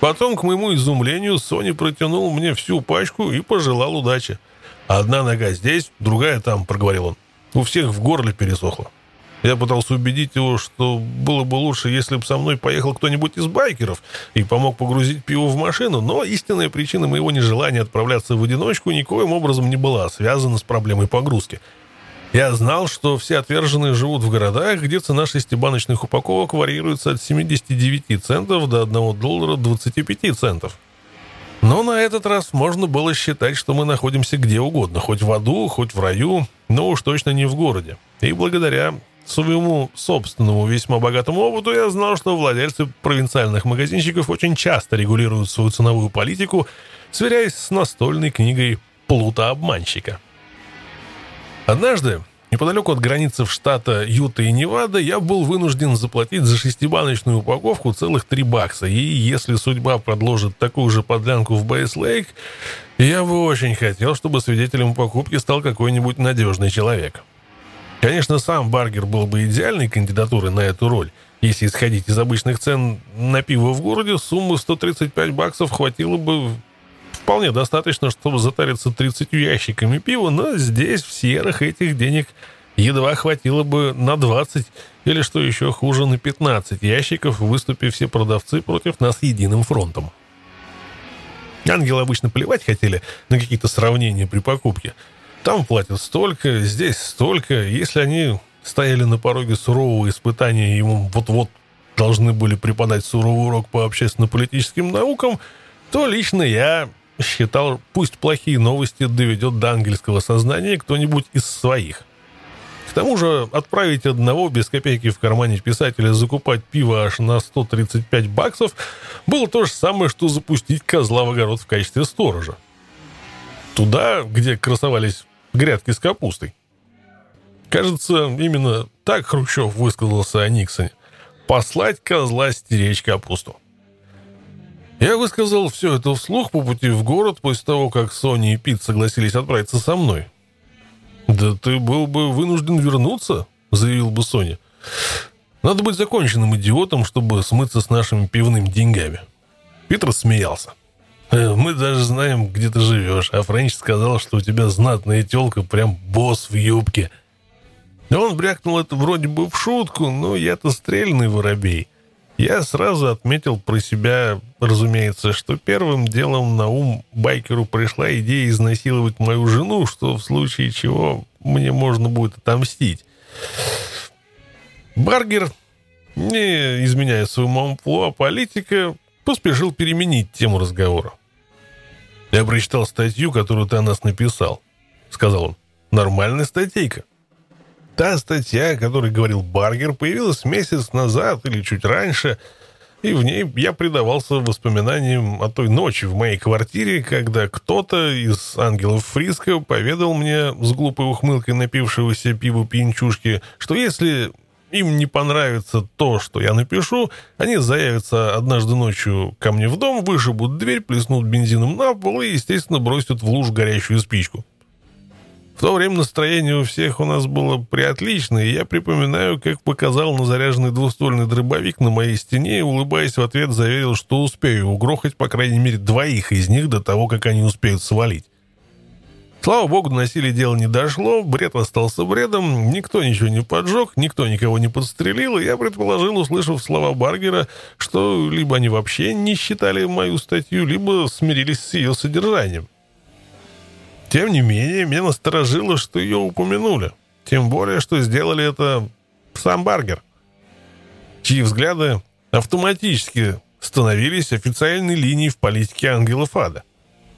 Потом, к моему изумлению, Сони протянул мне всю пачку и пожелал удачи. «Одна нога здесь, другая там», — проговорил он. «У всех в горле пересохло». Я пытался убедить его, что было бы лучше, если бы со мной поехал кто-нибудь из байкеров и помог погрузить пиво в машину, но истинная причина моего нежелания отправляться в одиночку никоим образом не была связана с проблемой погрузки — я знал, что все отверженные живут в городах, где цена шестибаночных упаковок варьируется от 79 центов до 1 доллара 25 центов. Но на этот раз можно было считать, что мы находимся где угодно, хоть в аду, хоть в раю, но уж точно не в городе. И благодаря своему собственному весьма богатому опыту я знал, что владельцы провинциальных магазинчиков очень часто регулируют свою ценовую политику, сверяясь с настольной книгой «Плута обманщика». Однажды, неподалеку от границы в штата Юта и Невада, я был вынужден заплатить за шестибаночную упаковку целых три бакса. И если судьба продолжит такую же подлянку в Бейс-Лейк, я бы очень хотел, чтобы свидетелем покупки стал какой-нибудь надежный человек. Конечно, сам Баргер был бы идеальной кандидатурой на эту роль. Если исходить из обычных цен на пиво в городе, суммы 135 баксов хватило бы вполне достаточно, чтобы затариться 30 ящиками пива, но здесь, в серых, этих денег едва хватило бы на 20 или, что еще хуже, на 15 ящиков, выступив все продавцы против нас единым фронтом. Ангелы обычно плевать хотели на какие-то сравнения при покупке. Там платят столько, здесь столько. Если они стояли на пороге сурового испытания, ему вот-вот должны были преподать суровый урок по общественно-политическим наукам, то лично я считал, пусть плохие новости доведет до ангельского сознания кто-нибудь из своих. К тому же отправить одного без копейки в кармане писателя закупать пиво аж на 135 баксов было то же самое, что запустить козла в огород в качестве сторожа. Туда, где красовались грядки с капустой. Кажется, именно так Хрущев высказался о Никсоне. Послать козла стеречь капусту. Я высказал все это вслух по пути в город после того, как Сони и Пит согласились отправиться со мной. «Да ты был бы вынужден вернуться», — заявил бы Соня. «Надо быть законченным идиотом, чтобы смыться с нашими пивными деньгами». Питер смеялся. «Э, «Мы даже знаем, где ты живешь, а Френч сказал, что у тебя знатная телка, прям босс в юбке». Он брякнул это вроде бы в шутку, но я-то стрельный воробей — я сразу отметил про себя, разумеется, что первым делом на ум байкеру пришла идея изнасиловать мою жену, что в случае чего мне можно будет отомстить. Баргер, не изменяя своему амплуа политика, поспешил переменить тему разговора. «Я прочитал статью, которую ты о нас написал», — сказал он. «Нормальная статейка. Та статья, о которой говорил Баргер, появилась месяц назад или чуть раньше, и в ней я предавался воспоминаниям о той ночи в моей квартире, когда кто-то из ангелов Фриска поведал мне с глупой ухмылкой напившегося пива пьянчушки, что если им не понравится то, что я напишу, они заявятся однажды ночью ко мне в дом, вышибут дверь, плеснут бензином на пол и, естественно, бросят в луж горящую спичку. В то время настроение у всех у нас было приотличное, и я припоминаю, как показал на заряженный двуствольный дробовик на моей стене и, улыбаясь в ответ, заверил, что успею угрохать, по крайней мере, двоих из них до того, как они успеют свалить. Слава богу, до насилия дело не дошло, бред остался бредом, никто ничего не поджег, никто никого не подстрелил, и я предположил, услышав слова Баргера, что либо они вообще не считали мою статью, либо смирились с ее содержанием. Тем не менее, меня насторожило, что ее упомянули. Тем более, что сделали это сам Баргер, чьи взгляды автоматически становились официальной линией в политике ангелов ада.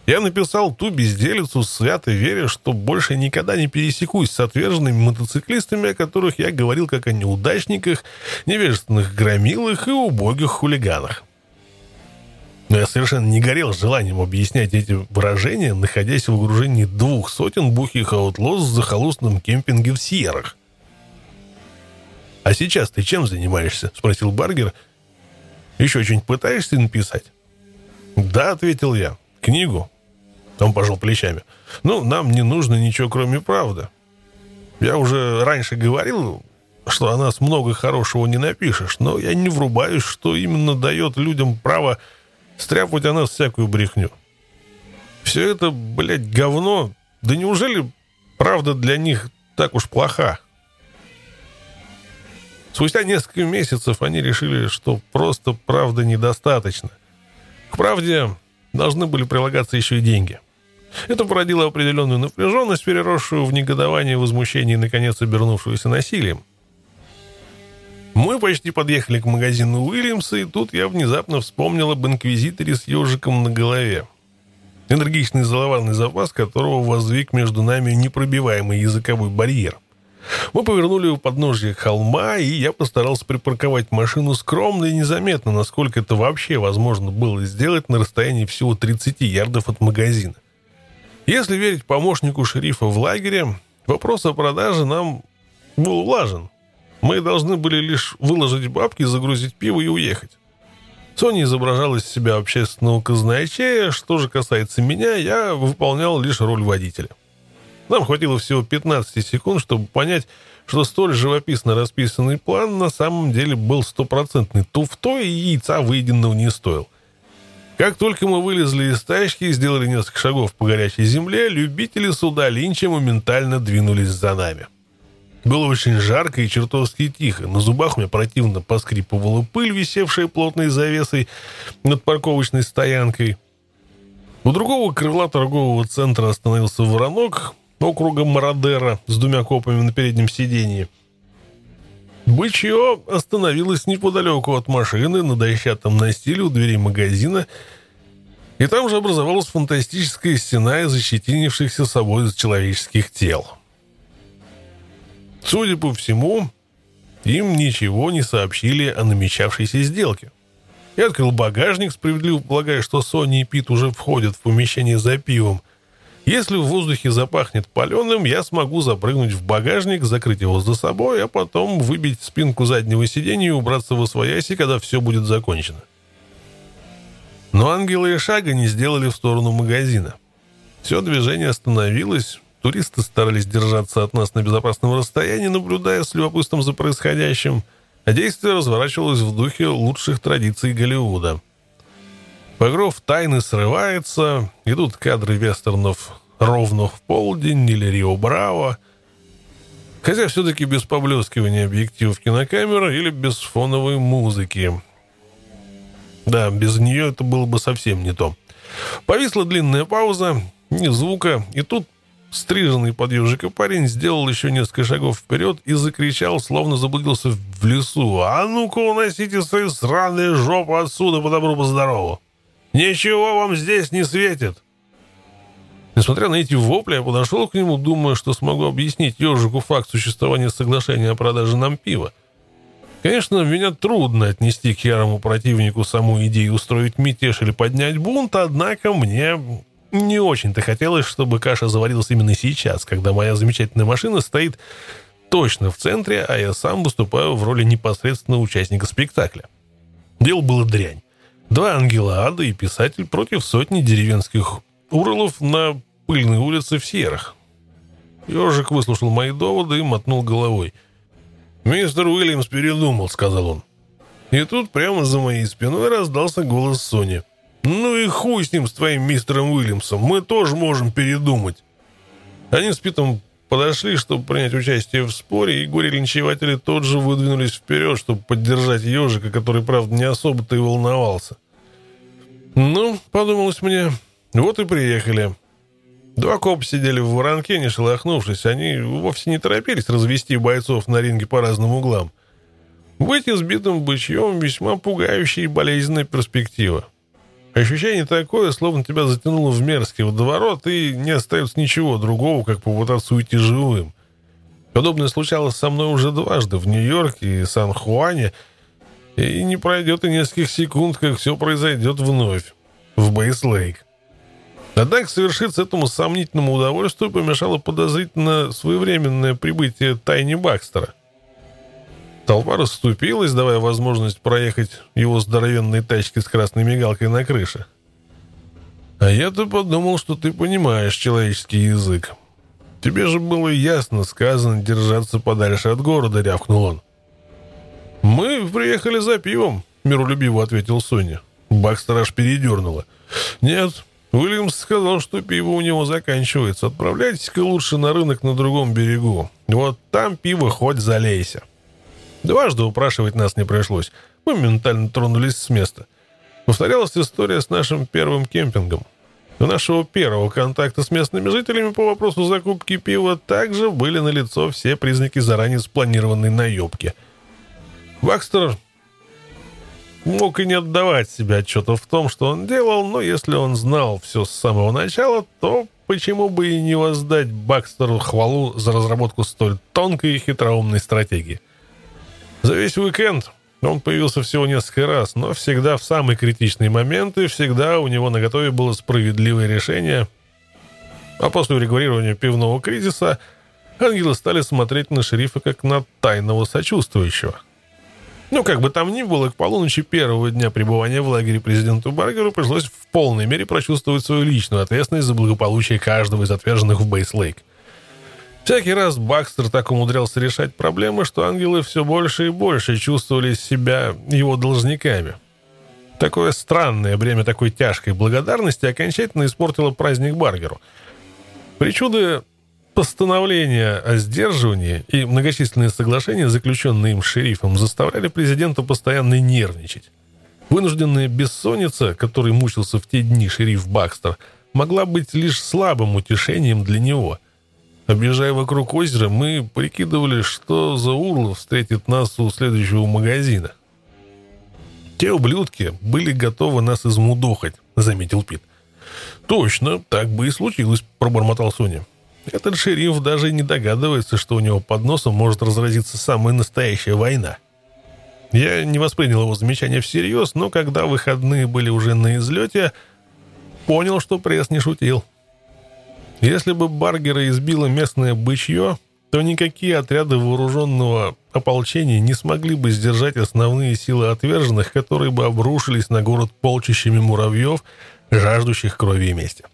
Я написал ту безделицу, свято веря, что больше никогда не пересекусь с отверженными мотоциклистами, о которых я говорил как о неудачниках, невежественных громилах и убогих хулиганах. Но я совершенно не горел желанием объяснять эти выражения, находясь в окружении двух сотен бухих аутлос в захолустном кемпинге в Сьеррах. «А сейчас ты чем занимаешься?» — спросил Баргер. «Еще что-нибудь пытаешься написать?» «Да», — ответил я. «Книгу. Он пожал плечами. «Ну, нам не нужно ничего, кроме правды. Я уже раньше говорил, что о нас много хорошего не напишешь, но я не врубаюсь, что именно дает людям право стряпать о нас всякую брехню. Все это, блядь, говно. Да неужели правда для них так уж плоха?» Спустя несколько месяцев они решили, что просто правда недостаточно. К правде должны были прилагаться еще и деньги – это породило определенную напряженность, переросшую в негодование, возмущение и, наконец, обернувшуюся насилием. Мы почти подъехали к магазину Уильямса, и тут я внезапно вспомнил об инквизиторе с ежиком на голове. Энергичный залованный запас, которого воздвиг между нами непробиваемый языковой барьер. Мы повернули у подножья холма, и я постарался припарковать машину скромно и незаметно, насколько это вообще возможно было сделать на расстоянии всего 30 ярдов от магазина. Если верить помощнику шерифа в лагере, вопрос о продаже нам был улажен. Мы должны были лишь выложить бабки, загрузить пиво и уехать. Соня изображала из себя общественного казначея. Что же касается меня, я выполнял лишь роль водителя. Нам хватило всего 15 секунд, чтобы понять, что столь живописно расписанный план на самом деле был стопроцентный туфтой и яйца выеденного не стоил – как только мы вылезли из тачки и сделали несколько шагов по горячей земле, любители суда Линча моментально двинулись за нами. Было очень жарко и чертовски тихо. На зубах у меня противно поскрипывала пыль, висевшая плотной завесой над парковочной стоянкой. У другого крыла торгового центра остановился воронок округа Мародера с двумя копами на переднем сиденье. Бычье остановилось неподалеку от машины на дощатом настиле у двери магазина, и там же образовалась фантастическая стена из защетинившихся собой человеческих тел. Судя по всему, им ничего не сообщили о намечавшейся сделке. Я открыл багажник, справедливо полагая, что Сони и Пит уже входят в помещение за пивом, если в воздухе запахнет паленым, я смогу запрыгнуть в багажник, закрыть его за собой, а потом выбить спинку заднего сиденья и убраться во свояси, когда все будет закончено. Но ангелы и шага не сделали в сторону магазина. Все движение остановилось, туристы старались держаться от нас на безопасном расстоянии, наблюдая с любопытством за происходящим, а действие разворачивалось в духе лучших традиций Голливуда – Багров тайны срывается, идут кадры вестернов ровно в полдень или Рио Браво. Хотя все-таки без поблескивания объективов кинокамеры или без фоновой музыки. Да, без нее это было бы совсем не то. Повисла длинная пауза, ни звука, и тут стриженный под ежика парень сделал еще несколько шагов вперед и закричал, словно заблудился в лесу. «А ну-ка уносите свои сраные жопы отсюда по добру, по здорову!» Ничего вам здесь не светит!» Несмотря на эти вопли, я подошел к нему, думая, что смогу объяснить ежику факт существования соглашения о продаже нам пива. Конечно, меня трудно отнести к ярому противнику саму идею устроить мятеж или поднять бунт, однако мне не очень-то хотелось, чтобы каша заварилась именно сейчас, когда моя замечательная машина стоит точно в центре, а я сам выступаю в роли непосредственного участника спектакля. Дело было дрянь. Два ангела ада и писатель против сотни деревенских уролов на пыльной улице в Сьерах. Ежик выслушал мои доводы и мотнул головой. «Мистер Уильямс передумал», — сказал он. И тут прямо за моей спиной раздался голос Сони. «Ну и хуй с ним, с твоим мистером Уильямсом, мы тоже можем передумать». Они с Питом подошли, чтобы принять участие в споре, и горе-линчеватели тут же выдвинулись вперед, чтобы поддержать ежика, который, правда, не особо-то и волновался. Ну, подумалось мне, вот и приехали. Два копа сидели в воронке, не шелохнувшись. Они вовсе не торопились развести бойцов на ринге по разным углам. Быть избитым бычьем весьма пугающая и болезненная перспектива. Ощущение такое, словно тебя затянуло в мерзкий водоворот, и не остается ничего другого, как попытаться уйти живым. Подобное случалось со мной уже дважды в Нью-Йорке и Сан-Хуане, и не пройдет и нескольких секунд, как все произойдет вновь в Бейс-Лейк. Однако совершиться этому сомнительному удовольствию помешало подозрительно своевременное прибытие Тайни Бакстера. Толпа расступилась, давая возможность проехать его здоровенной тачке с красной мигалкой на крыше. «А я-то подумал, что ты понимаешь человеческий язык. Тебе же было ясно сказано держаться подальше от города», — рявкнул он. «Мы приехали за пивом», — миролюбиво ответил Соня. Бакстер аж передернула. «Нет, Уильямс сказал, что пиво у него заканчивается. Отправляйтесь-ка лучше на рынок на другом берегу. Вот там пиво хоть залейся». Дважды упрашивать нас не пришлось. Мы моментально тронулись с места. Повторялась история с нашим первым кемпингом. У нашего первого контакта с местными жителями по вопросу закупки пива также были налицо все признаки заранее спланированной наебки. Бакстер мог и не отдавать себе отчета в том, что он делал, но если он знал все с самого начала, то почему бы и не воздать Бакстеру хвалу за разработку столь тонкой и хитроумной стратегии? За весь уикенд он появился всего несколько раз, но всегда в самые критичные моменты, всегда у него на готове было справедливое решение. А после урегулирования пивного кризиса ангелы стали смотреть на шерифа как на тайного сочувствующего. Ну, как бы там ни было, к полуночи первого дня пребывания в лагере президенту Баргеру пришлось в полной мере прочувствовать свою личную ответственность за благополучие каждого из отверженных в Бейс-Лейк. Всякий раз Бакстер так умудрялся решать проблемы, что ангелы все больше и больше чувствовали себя его должниками. Такое странное бремя такой тяжкой благодарности окончательно испортило праздник Баргеру. Причуды постановления о сдерживании и многочисленные соглашения, заключенные им шерифом, заставляли президента постоянно нервничать. Вынужденная бессонница, которой мучился в те дни шериф Бакстер, могла быть лишь слабым утешением для него – Объезжая вокруг озера, мы прикидывали, что за урло встретит нас у следующего магазина. «Те ублюдки были готовы нас измудохать», — заметил Пит. «Точно, так бы и случилось», — пробормотал Соня. «Этот шериф даже не догадывается, что у него под носом может разразиться самая настоящая война». Я не воспринял его замечание всерьез, но когда выходные были уже на излете, понял, что пресс не шутил. Если бы Баргера избило местное бычье, то никакие отряды вооруженного ополчения не смогли бы сдержать основные силы отверженных, которые бы обрушились на город полчищами муравьев, жаждущих крови и мести.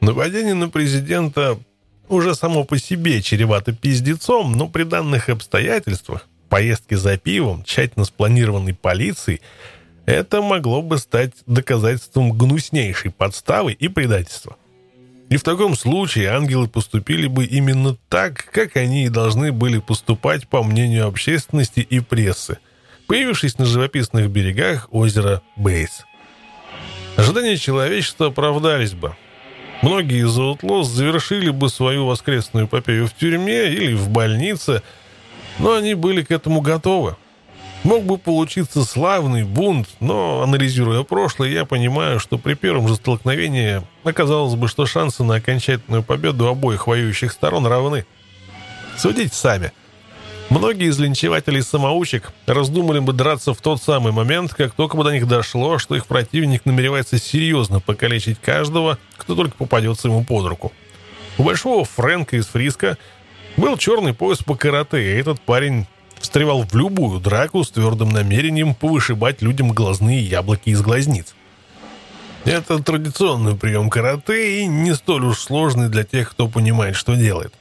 Нападение на президента уже само по себе чревато пиздецом, но при данных обстоятельствах, поездки за пивом, тщательно спланированной полицией, это могло бы стать доказательством гнуснейшей подставы и предательства. И в таком случае ангелы поступили бы именно так, как они и должны были поступать по мнению общественности и прессы, появившись на живописных берегах озера Бейс. Ожидания человечества оправдались бы. Многие из Аутлос завершили бы свою воскресную эпопею в тюрьме или в больнице, но они были к этому готовы. Мог бы получиться славный бунт, но, анализируя прошлое, я понимаю, что при первом же столкновении оказалось бы, что шансы на окончательную победу обоих воюющих сторон равны. Судите сами. Многие из линчевателей-самоучек раздумали бы драться в тот самый момент, как только бы до них дошло, что их противник намеревается серьезно покалечить каждого, кто только попадется ему под руку. У большого Фрэнка из Фриска был черный пояс по карате, и этот парень встревал в любую драку с твердым намерением повышибать людям глазные яблоки из глазниц. Это традиционный прием карате и не столь уж сложный для тех, кто понимает, что делает.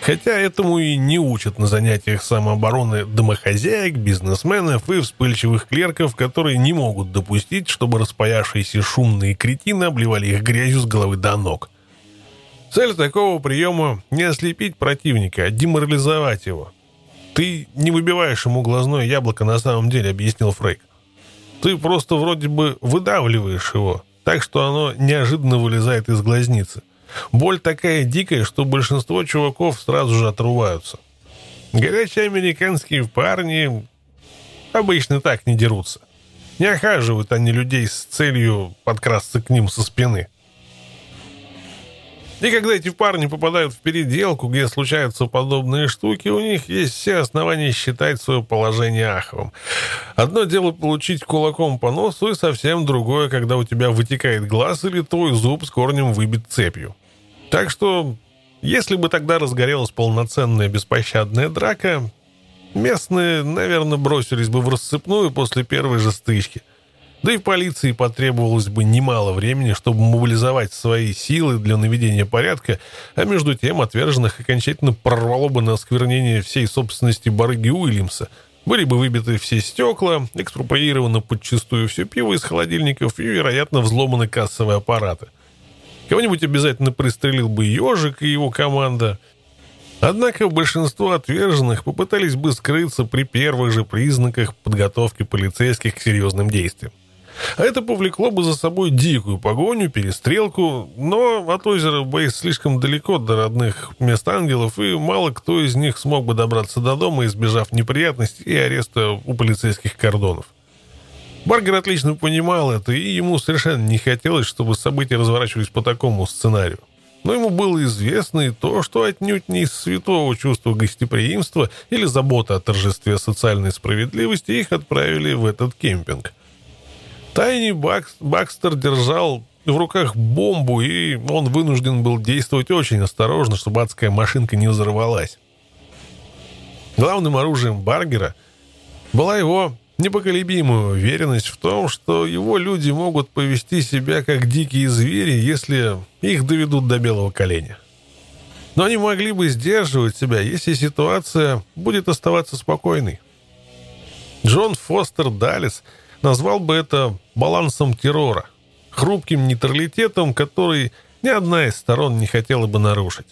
Хотя этому и не учат на занятиях самообороны домохозяек, бизнесменов и вспыльчивых клерков, которые не могут допустить, чтобы распаявшиеся шумные кретины обливали их грязью с головы до ног. Цель такого приема — не ослепить противника, а деморализовать его. Ты не выбиваешь ему глазное яблоко на самом деле, объяснил Фрейк. Ты просто вроде бы выдавливаешь его, так что оно неожиданно вылезает из глазницы. Боль такая дикая, что большинство чуваков сразу же отрываются. Горячие американские парни обычно так не дерутся. Не охаживают они людей с целью подкрасться к ним со спины. И когда эти парни попадают в переделку, где случаются подобные штуки, у них есть все основания считать свое положение аховым. Одно дело получить кулаком по носу, и совсем другое, когда у тебя вытекает глаз или твой зуб с корнем выбит цепью. Так что, если бы тогда разгорелась полноценная беспощадная драка, местные, наверное, бросились бы в рассыпную после первой же стычки. Да и полиции потребовалось бы немало времени, чтобы мобилизовать свои силы для наведения порядка, а между тем отверженных окончательно прорвало бы на осквернение всей собственности барыги Уильямса. Были бы выбиты все стекла, экспроприировано подчистую все пиво из холодильников и, вероятно, взломаны кассовые аппараты. Кого-нибудь обязательно пристрелил бы ежик и его команда. Однако большинство отверженных попытались бы скрыться при первых же признаках подготовки полицейских к серьезным действиям. А это повлекло бы за собой дикую погоню, перестрелку, но от озера Бейс слишком далеко до родных мест ангелов, и мало кто из них смог бы добраться до дома, избежав неприятностей и ареста у полицейских кордонов. Баргер отлично понимал это, и ему совершенно не хотелось, чтобы события разворачивались по такому сценарию. Но ему было известно и то, что отнюдь не из святого чувства гостеприимства или заботы о торжестве социальной справедливости их отправили в этот кемпинг. Тайни Бакс, Бакстер держал в руках бомбу, и он вынужден был действовать очень осторожно, чтобы адская машинка не взорвалась. Главным оружием Баргера была его непоколебимая уверенность в том, что его люди могут повести себя как дикие звери, если их доведут до белого коленя. Но они могли бы сдерживать себя, если ситуация будет оставаться спокойной. Джон Фостер Даллес – назвал бы это балансом террора, хрупким нейтралитетом, который ни одна из сторон не хотела бы нарушить.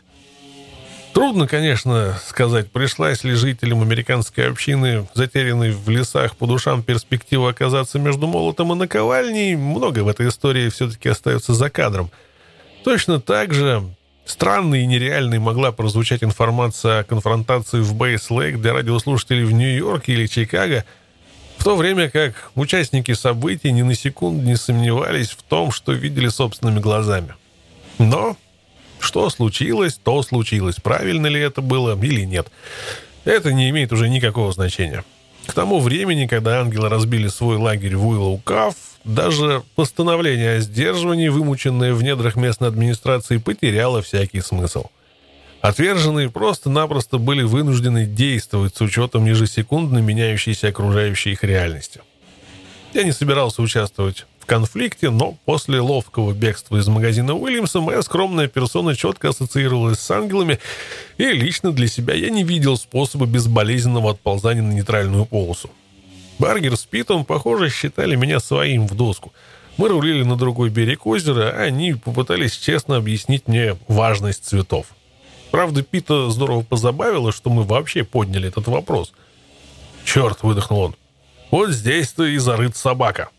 Трудно, конечно, сказать, пришлась ли жителям американской общины, затерянной в лесах по душам перспектива оказаться между молотом и наковальней, много в этой истории все-таки остается за кадром. Точно так же странной и нереальной могла прозвучать информация о конфронтации в Бейс-Лейк для радиослушателей в Нью-Йорке или Чикаго – то время как участники событий ни на секунду не сомневались в том, что видели собственными глазами. Но что случилось, то случилось. Правильно ли это было или нет. Это не имеет уже никакого значения. К тому времени, когда ангелы разбили свой лагерь в Уиллоу-Каф, даже постановление о сдерживании, вымученное в недрах местной администрации, потеряло всякий смысл. Отверженные просто-напросто были вынуждены действовать с учетом ежесекундно меняющейся окружающей их реальности. Я не собирался участвовать в конфликте, но после ловкого бегства из магазина Уильямса моя скромная персона четко ассоциировалась с ангелами, и лично для себя я не видел способа безболезненного отползания на нейтральную полосу. Баргер с Питом, похоже, считали меня своим в доску. Мы рулили на другой берег озера, а они попытались честно объяснить мне важность цветов. Правда, Пита здорово позабавило, что мы вообще подняли этот вопрос. «Черт!» — выдохнул он. «Вот здесь-то и зарыт собака».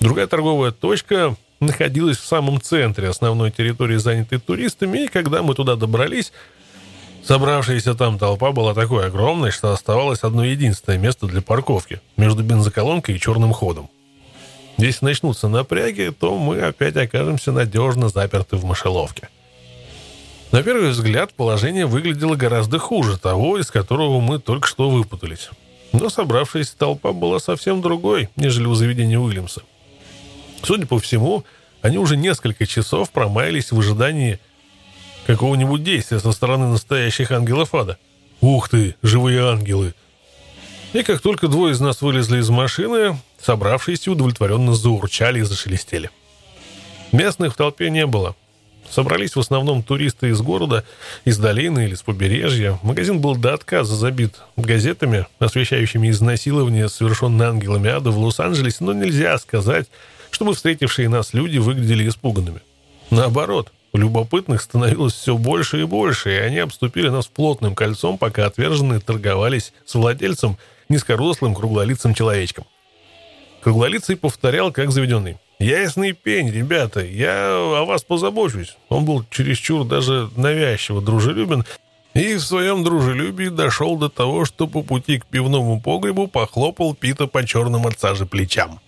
Другая торговая точка находилась в самом центре основной территории, занятой туристами, и когда мы туда добрались, собравшаяся там толпа была такой огромной, что оставалось одно единственное место для парковки между бензоколонкой и черным ходом. Если начнутся напряги, то мы опять окажемся надежно заперты в мышеловке. На первый взгляд положение выглядело гораздо хуже того, из которого мы только что выпутались. Но собравшаяся толпа была совсем другой, нежели у заведения Уильямса. Судя по всему, они уже несколько часов промаялись в ожидании какого-нибудь действия со стороны настоящих ангелов ада. «Ух ты, живые ангелы!» И как только двое из нас вылезли из машины, собравшиеся удовлетворенно заурчали и зашелестели. Местных в толпе не было, Собрались в основном туристы из города, из долины или с побережья. Магазин был до отказа забит газетами, освещающими изнасилование, совершенное ангелами ада в Лос-Анджелесе, но нельзя сказать, чтобы встретившие нас люди выглядели испуганными. Наоборот, Любопытных становилось все больше и больше, и они обступили нас плотным кольцом, пока отверженные торговались с владельцем, низкорослым круглолицым человечком. Круглолицый повторял, как заведенный. «Ясный пень, ребята, я о вас позабочусь». Он был чересчур даже навязчиво дружелюбен, и в своем дружелюбии дошел до того, что по пути к пивному погребу похлопал Пита по черным от сажи плечам.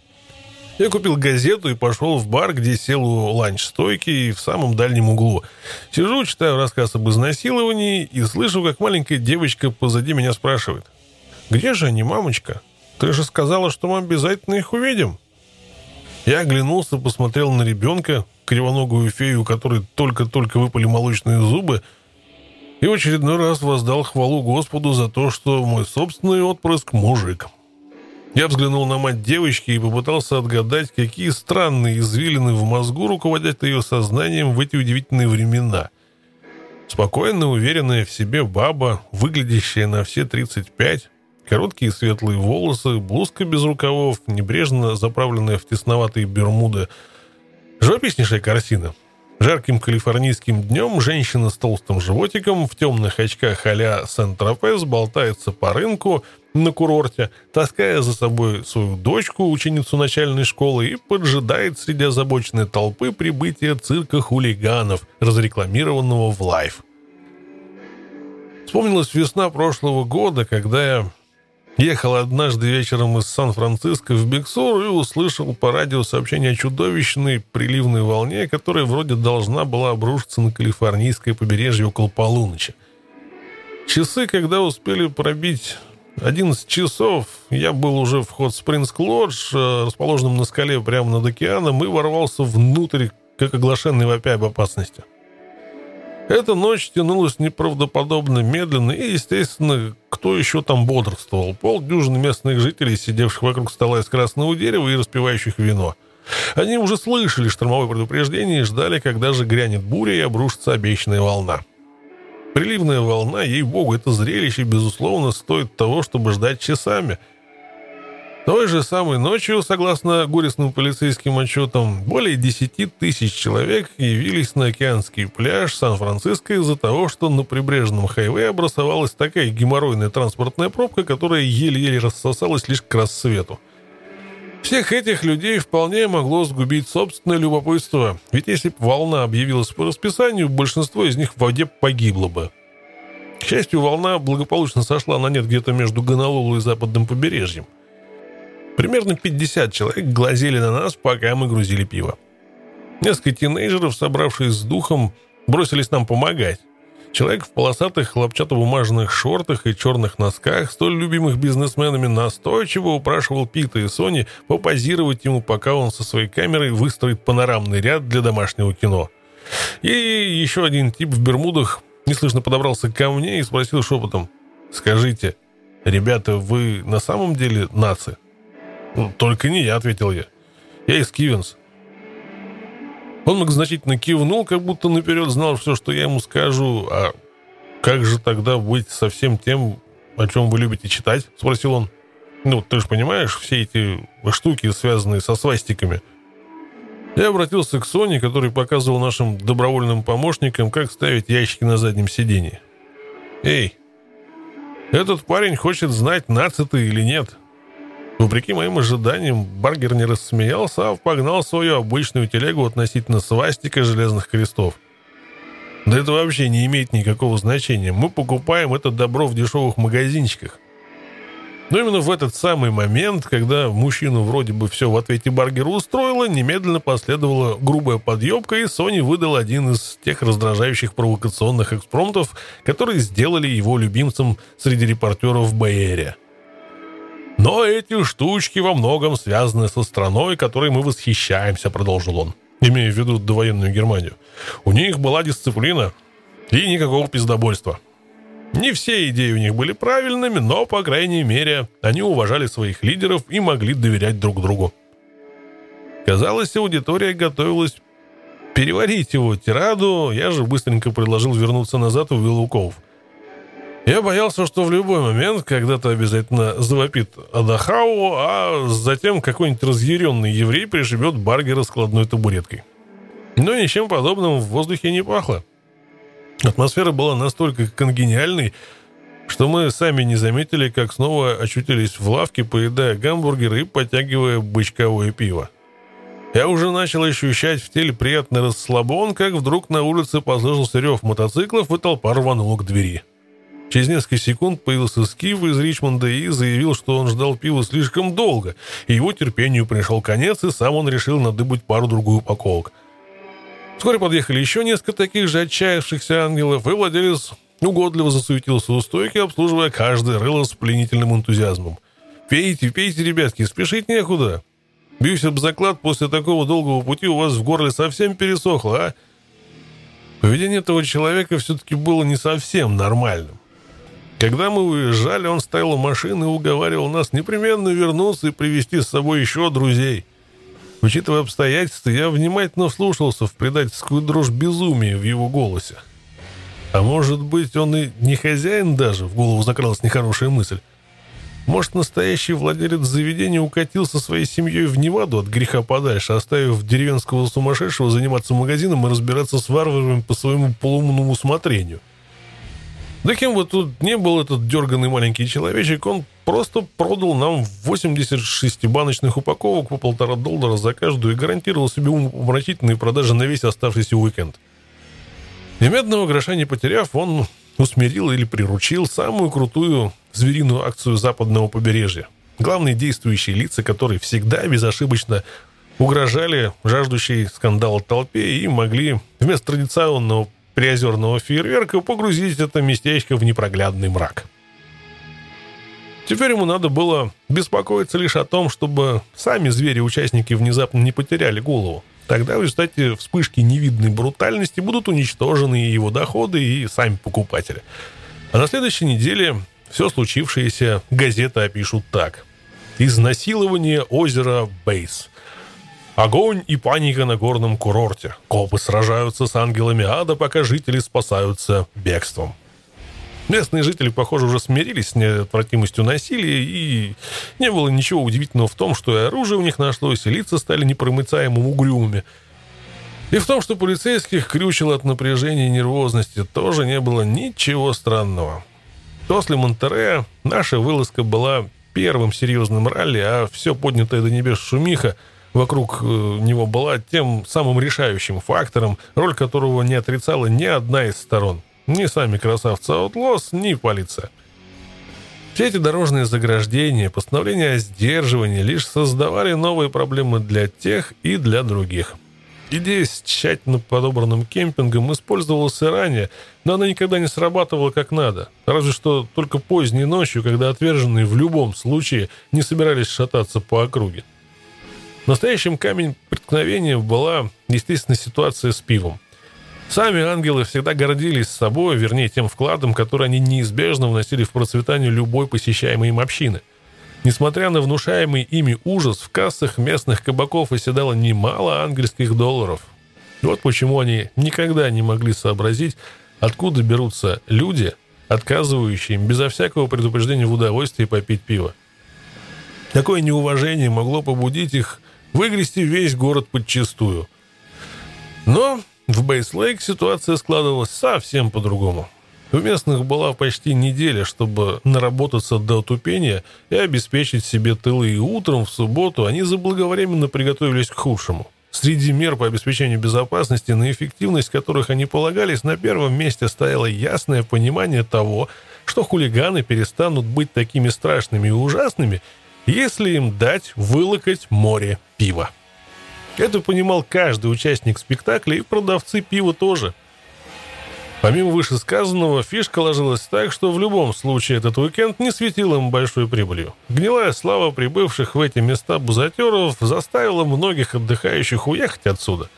Я купил газету и пошел в бар, где сел у ланч-стойки в самом дальнем углу. Сижу, читаю рассказ об изнасиловании и слышу, как маленькая девочка позади меня спрашивает. «Где же они, мамочка? Ты же сказала, что мы обязательно их увидим». Я оглянулся, посмотрел на ребенка, кривоногую фею, у которой только-только выпали молочные зубы, и в очередной раз воздал хвалу Господу за то, что мой собственный отпрыск – мужик. Я взглянул на мать девочки и попытался отгадать, какие странные извилины в мозгу руководят ее сознанием в эти удивительные времена. Спокойная, уверенная в себе баба, выглядящая на все 35, короткие светлые волосы, блузка без рукавов, небрежно заправленная в тесноватые бермуды. Живописнейшая картина. Жарким калифорнийским днем женщина с толстым животиком в темных очках а-ля Сент-Тропез болтается по рынку на курорте, таская за собой свою дочку, ученицу начальной школы, и поджидает среди озабоченной толпы прибытия цирка хулиганов, разрекламированного в лайф. Вспомнилась весна прошлого года, когда я Ехал однажды вечером из Сан-Франциско в Биксур и услышал по радио сообщение о чудовищной приливной волне, которая вроде должна была обрушиться на калифорнийское побережье около полуночи. Часы, когда успели пробить 11 часов, я был уже в Хот Спрингс Лодж, э, расположенном на скале прямо над океаном, и ворвался внутрь, как оглашенный вопя об опасности. Эта ночь тянулась неправдоподобно медленно, и, естественно, кто еще там бодрствовал? Полдюжины местных жителей, сидевших вокруг стола из красного дерева и распивающих вино. Они уже слышали штормовое предупреждение и ждали, когда же грянет буря и обрушится обещанная волна. Приливная волна, ей-богу, это зрелище, безусловно, стоит того, чтобы ждать часами – той же самой ночью, согласно горестным полицейским отчетам, более 10 тысяч человек явились на океанский пляж Сан-Франциско из-за того, что на прибрежном хайвее образовалась такая геморройная транспортная пробка, которая еле-еле рассосалась лишь к рассвету. Всех этих людей вполне могло сгубить собственное любопытство, ведь если бы волна объявилась по расписанию, большинство из них в воде погибло бы. К счастью, волна благополучно сошла на нет где-то между Гонолулу и западным побережьем – Примерно 50 человек глазели на нас, пока мы грузили пиво. Несколько тинейджеров, собравшись с духом, бросились нам помогать. Человек в полосатых хлопчатобумажных шортах и черных носках, столь любимых бизнесменами, настойчиво упрашивал Пита и Сони попозировать ему, пока он со своей камерой выстроит панорамный ряд для домашнего кино. И еще один тип в бермудах неслышно подобрался ко мне и спросил шепотом, «Скажите, ребята, вы на самом деле нации?» «Ну, «Только не я», — ответил я. «Я из Кивенс». Он многозначительно кивнул, как будто наперед знал все, что я ему скажу. «А как же тогда быть со всем тем, о чем вы любите читать?» — спросил он. «Ну, ты же понимаешь, все эти штуки, связанные со свастиками». Я обратился к Соне, который показывал нашим добровольным помощникам, как ставить ящики на заднем сиденье. «Эй, этот парень хочет знать, наци ты или нет. Вопреки моим ожиданиям, Баргер не рассмеялся, а погнал свою обычную телегу относительно свастика железных крестов. Да это вообще не имеет никакого значения. Мы покупаем это добро в дешевых магазинчиках. Но именно в этот самый момент, когда мужчину вроде бы все в ответе Баргера устроило, немедленно последовала грубая подъебка, и Sony выдал один из тех раздражающих провокационных экспромтов, которые сделали его любимцем среди репортеров Бэйэре. Но эти штучки во многом связаны со страной, которой мы восхищаемся, продолжил он, имея в виду довоенную Германию. У них была дисциплина и никакого пиздобольства. Не все идеи у них были правильными, но, по крайней мере, они уважали своих лидеров и могли доверять друг другу. Казалось, аудитория готовилась переварить его тираду, я же быстренько предложил вернуться назад в Виллуков – я боялся, что в любой момент когда-то обязательно завопит Адахау, а затем какой-нибудь разъяренный еврей пришибет Баргера складной табуреткой. Но ничем подобным в воздухе не пахло. Атмосфера была настолько конгениальной, что мы сами не заметили, как снова очутились в лавке, поедая гамбургеры и подтягивая бычковое пиво. Я уже начал ощущать в теле приятный расслабон, как вдруг на улице послышался рев мотоциклов, и толпа рванула к двери. Через несколько секунд появился Скиф из Ричмонда и заявил, что он ждал пива слишком долго, и его терпению пришел конец, и сам он решил надыбать пару-другую упаковок. Вскоре подъехали еще несколько таких же отчаявшихся ангелов, и владелец угодливо засуетился у стойки, обслуживая каждое рыло с пленительным энтузиазмом. «Пейте, пейте, ребятки, спешить некуда. Бьюсь об заклад, после такого долгого пути у вас в горле совсем пересохло, а?» Поведение этого человека все-таки было не совсем нормальным. Когда мы уезжали, он стоял у машины и уговаривал нас непременно вернуться и привести с собой еще друзей. Учитывая обстоятельства, я внимательно вслушался в предательскую дрожь безумия в его голосе. А может быть, он и не хозяин даже, в голову закралась нехорошая мысль. Может, настоящий владелец заведения укатил со своей семьей в Неваду от греха подальше, оставив деревенского сумасшедшего заниматься магазином и разбираться с варварами по своему полумному усмотрению. Да кем бы тут не был этот дерганный маленький человечек, он просто продал нам 86 баночных упаковок по полтора доллара за каждую и гарантировал себе умопомрачительные продажи на весь оставшийся уикенд. И медного гроша не потеряв, он усмирил или приручил самую крутую звериную акцию западного побережья. Главные действующие лица, которые всегда безошибочно угрожали жаждущей скандала толпе и могли вместо традиционного приозерного фейерверка погрузить это местечко в непроглядный мрак. Теперь ему надо было беспокоиться лишь о том, чтобы сами звери-участники внезапно не потеряли голову. Тогда в результате вспышки невидной брутальности будут уничтожены и его доходы, и сами покупатели. А на следующей неделе все случившееся газеты опишут так. Изнасилование озера Бейс – Огонь и паника на горном курорте. Копы сражаются с ангелами ада, пока жители спасаются бегством. Местные жители, похоже, уже смирились с неотвратимостью насилия, и не было ничего удивительного в том, что и оружие у них нашлось, и лица стали непромыцаемым угрюмыми. И в том, что полицейских крючило от напряжения и нервозности, тоже не было ничего странного. После Монтерея наша вылазка была первым серьезным ралли, а все поднятое до небес шумиха – вокруг э, него была тем самым решающим фактором, роль которого не отрицала ни одна из сторон. Ни сами красавцы Outlaws, ни полиция. Все эти дорожные заграждения, постановления о сдерживании лишь создавали новые проблемы для тех и для других. Идея с тщательно подобранным кемпингом использовалась и ранее, но она никогда не срабатывала как надо. Разве что только поздней ночью, когда отверженные в любом случае не собирались шататься по округе. Настоящим камень преткновения была, естественно, ситуация с пивом. Сами ангелы всегда гордились собой, вернее, тем вкладом, который они неизбежно вносили в процветание любой посещаемой им общины. Несмотря на внушаемый ими ужас, в кассах местных кабаков оседало немало ангельских долларов. Вот почему они никогда не могли сообразить, откуда берутся люди, отказывающие им безо всякого предупреждения в удовольствии попить пиво. Такое неуважение могло побудить их выгрести весь город подчистую. Но в Бейслейк ситуация складывалась совсем по-другому. У местных была почти неделя, чтобы наработаться до тупения и обеспечить себе тылы, и утром в субботу они заблаговременно приготовились к худшему. Среди мер по обеспечению безопасности, на эффективность которых они полагались, на первом месте стояло ясное понимание того, что хулиганы перестанут быть такими страшными и ужасными, если им дать вылокать море пива. Это понимал каждый участник спектакля и продавцы пива тоже. Помимо вышесказанного, фишка ложилась так, что в любом случае этот уикенд не светил им большой прибылью. Гнилая слава прибывших в эти места бузатеров заставила многих отдыхающих уехать отсюда.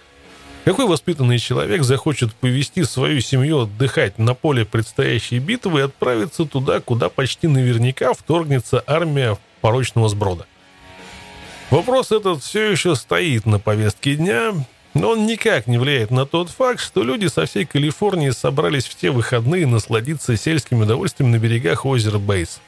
Какой воспитанный человек захочет повести свою семью отдыхать на поле предстоящей битвы и отправиться туда, куда почти наверняка вторгнется армия порочного сброда. Вопрос этот все еще стоит на повестке дня, но он никак не влияет на тот факт, что люди со всей Калифорнии собрались в те выходные насладиться сельским удовольствием на берегах озера Бейс.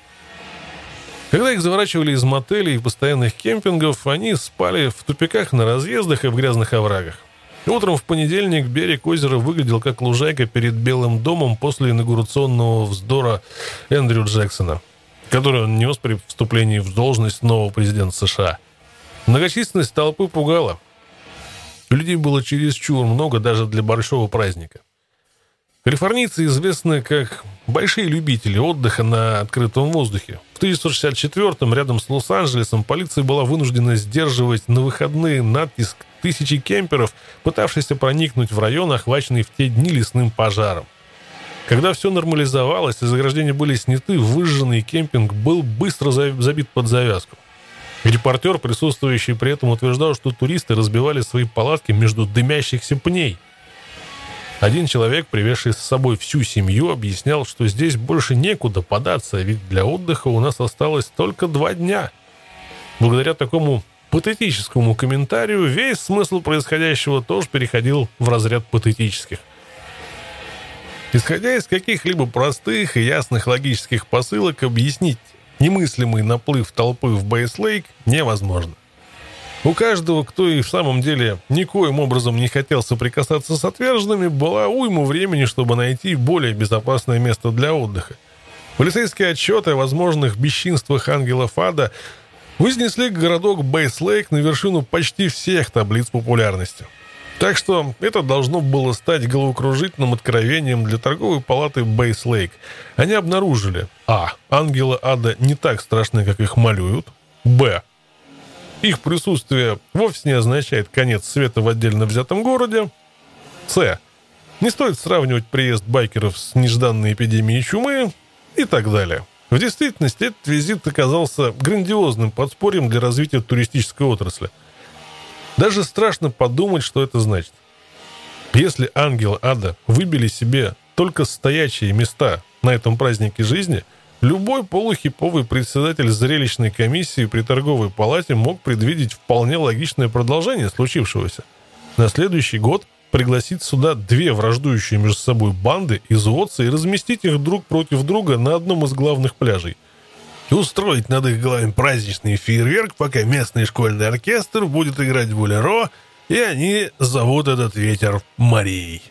Когда их заворачивали из мотелей и постоянных кемпингов, они спали в тупиках на разъездах и в грязных оврагах. Утром в понедельник берег озера выглядел как лужайка перед Белым домом после инаугурационного вздора Эндрю Джексона, который он нес при вступлении в должность нового президента США. Многочисленность толпы пугала. Людей было чересчур много даже для большого праздника. Калифорнийцы известны как большие любители отдыха на открытом воздухе. В 1964-м рядом с Лос-Анджелесом полиция была вынуждена сдерживать на выходные натиск тысячи кемперов, пытавшихся проникнуть в район, охваченный в те дни лесным пожаром. Когда все нормализовалось и заграждения были сняты, выжженный кемпинг был быстро забит под завязку. Репортер, присутствующий при этом, утверждал, что туристы разбивали свои палатки между дымящихся пней – один человек, привезший с собой всю семью, объяснял, что здесь больше некуда податься, ведь для отдыха у нас осталось только два дня. Благодаря такому патетическому комментарию весь смысл происходящего тоже переходил в разряд патетических. Исходя из каких-либо простых и ясных логических посылок, объяснить немыслимый наплыв толпы в Бейслейк невозможно. У каждого, кто и в самом деле никоим образом не хотел соприкасаться с отверженными, была уйма времени, чтобы найти более безопасное место для отдыха. Полицейские отчеты о возможных бесчинствах ангелов ада вознесли городок Бейслейк на вершину почти всех таблиц популярности. Так что это должно было стать головокружительным откровением для торговой палаты Бейслейк. Они обнаружили А. Ангелы ада не так страшны, как их малюют. Б. Их присутствие вовсе не означает конец света в отдельно взятом городе. С. Не стоит сравнивать приезд байкеров с нежданной эпидемией чумы и так далее. В действительности этот визит оказался грандиозным подспорьем для развития туристической отрасли. Даже страшно подумать, что это значит. Если ангелы ада выбили себе только стоячие места на этом празднике жизни – Любой полухиповый председатель зрелищной комиссии при торговой палате мог предвидеть вполне логичное продолжение случившегося. На следующий год пригласить сюда две враждующие между собой банды, изуводца и разместить их друг против друга на одном из главных пляжей. Устроить над их головами праздничный фейерверк, пока местный школьный оркестр будет играть в болеро, и они зовут этот ветер Марией.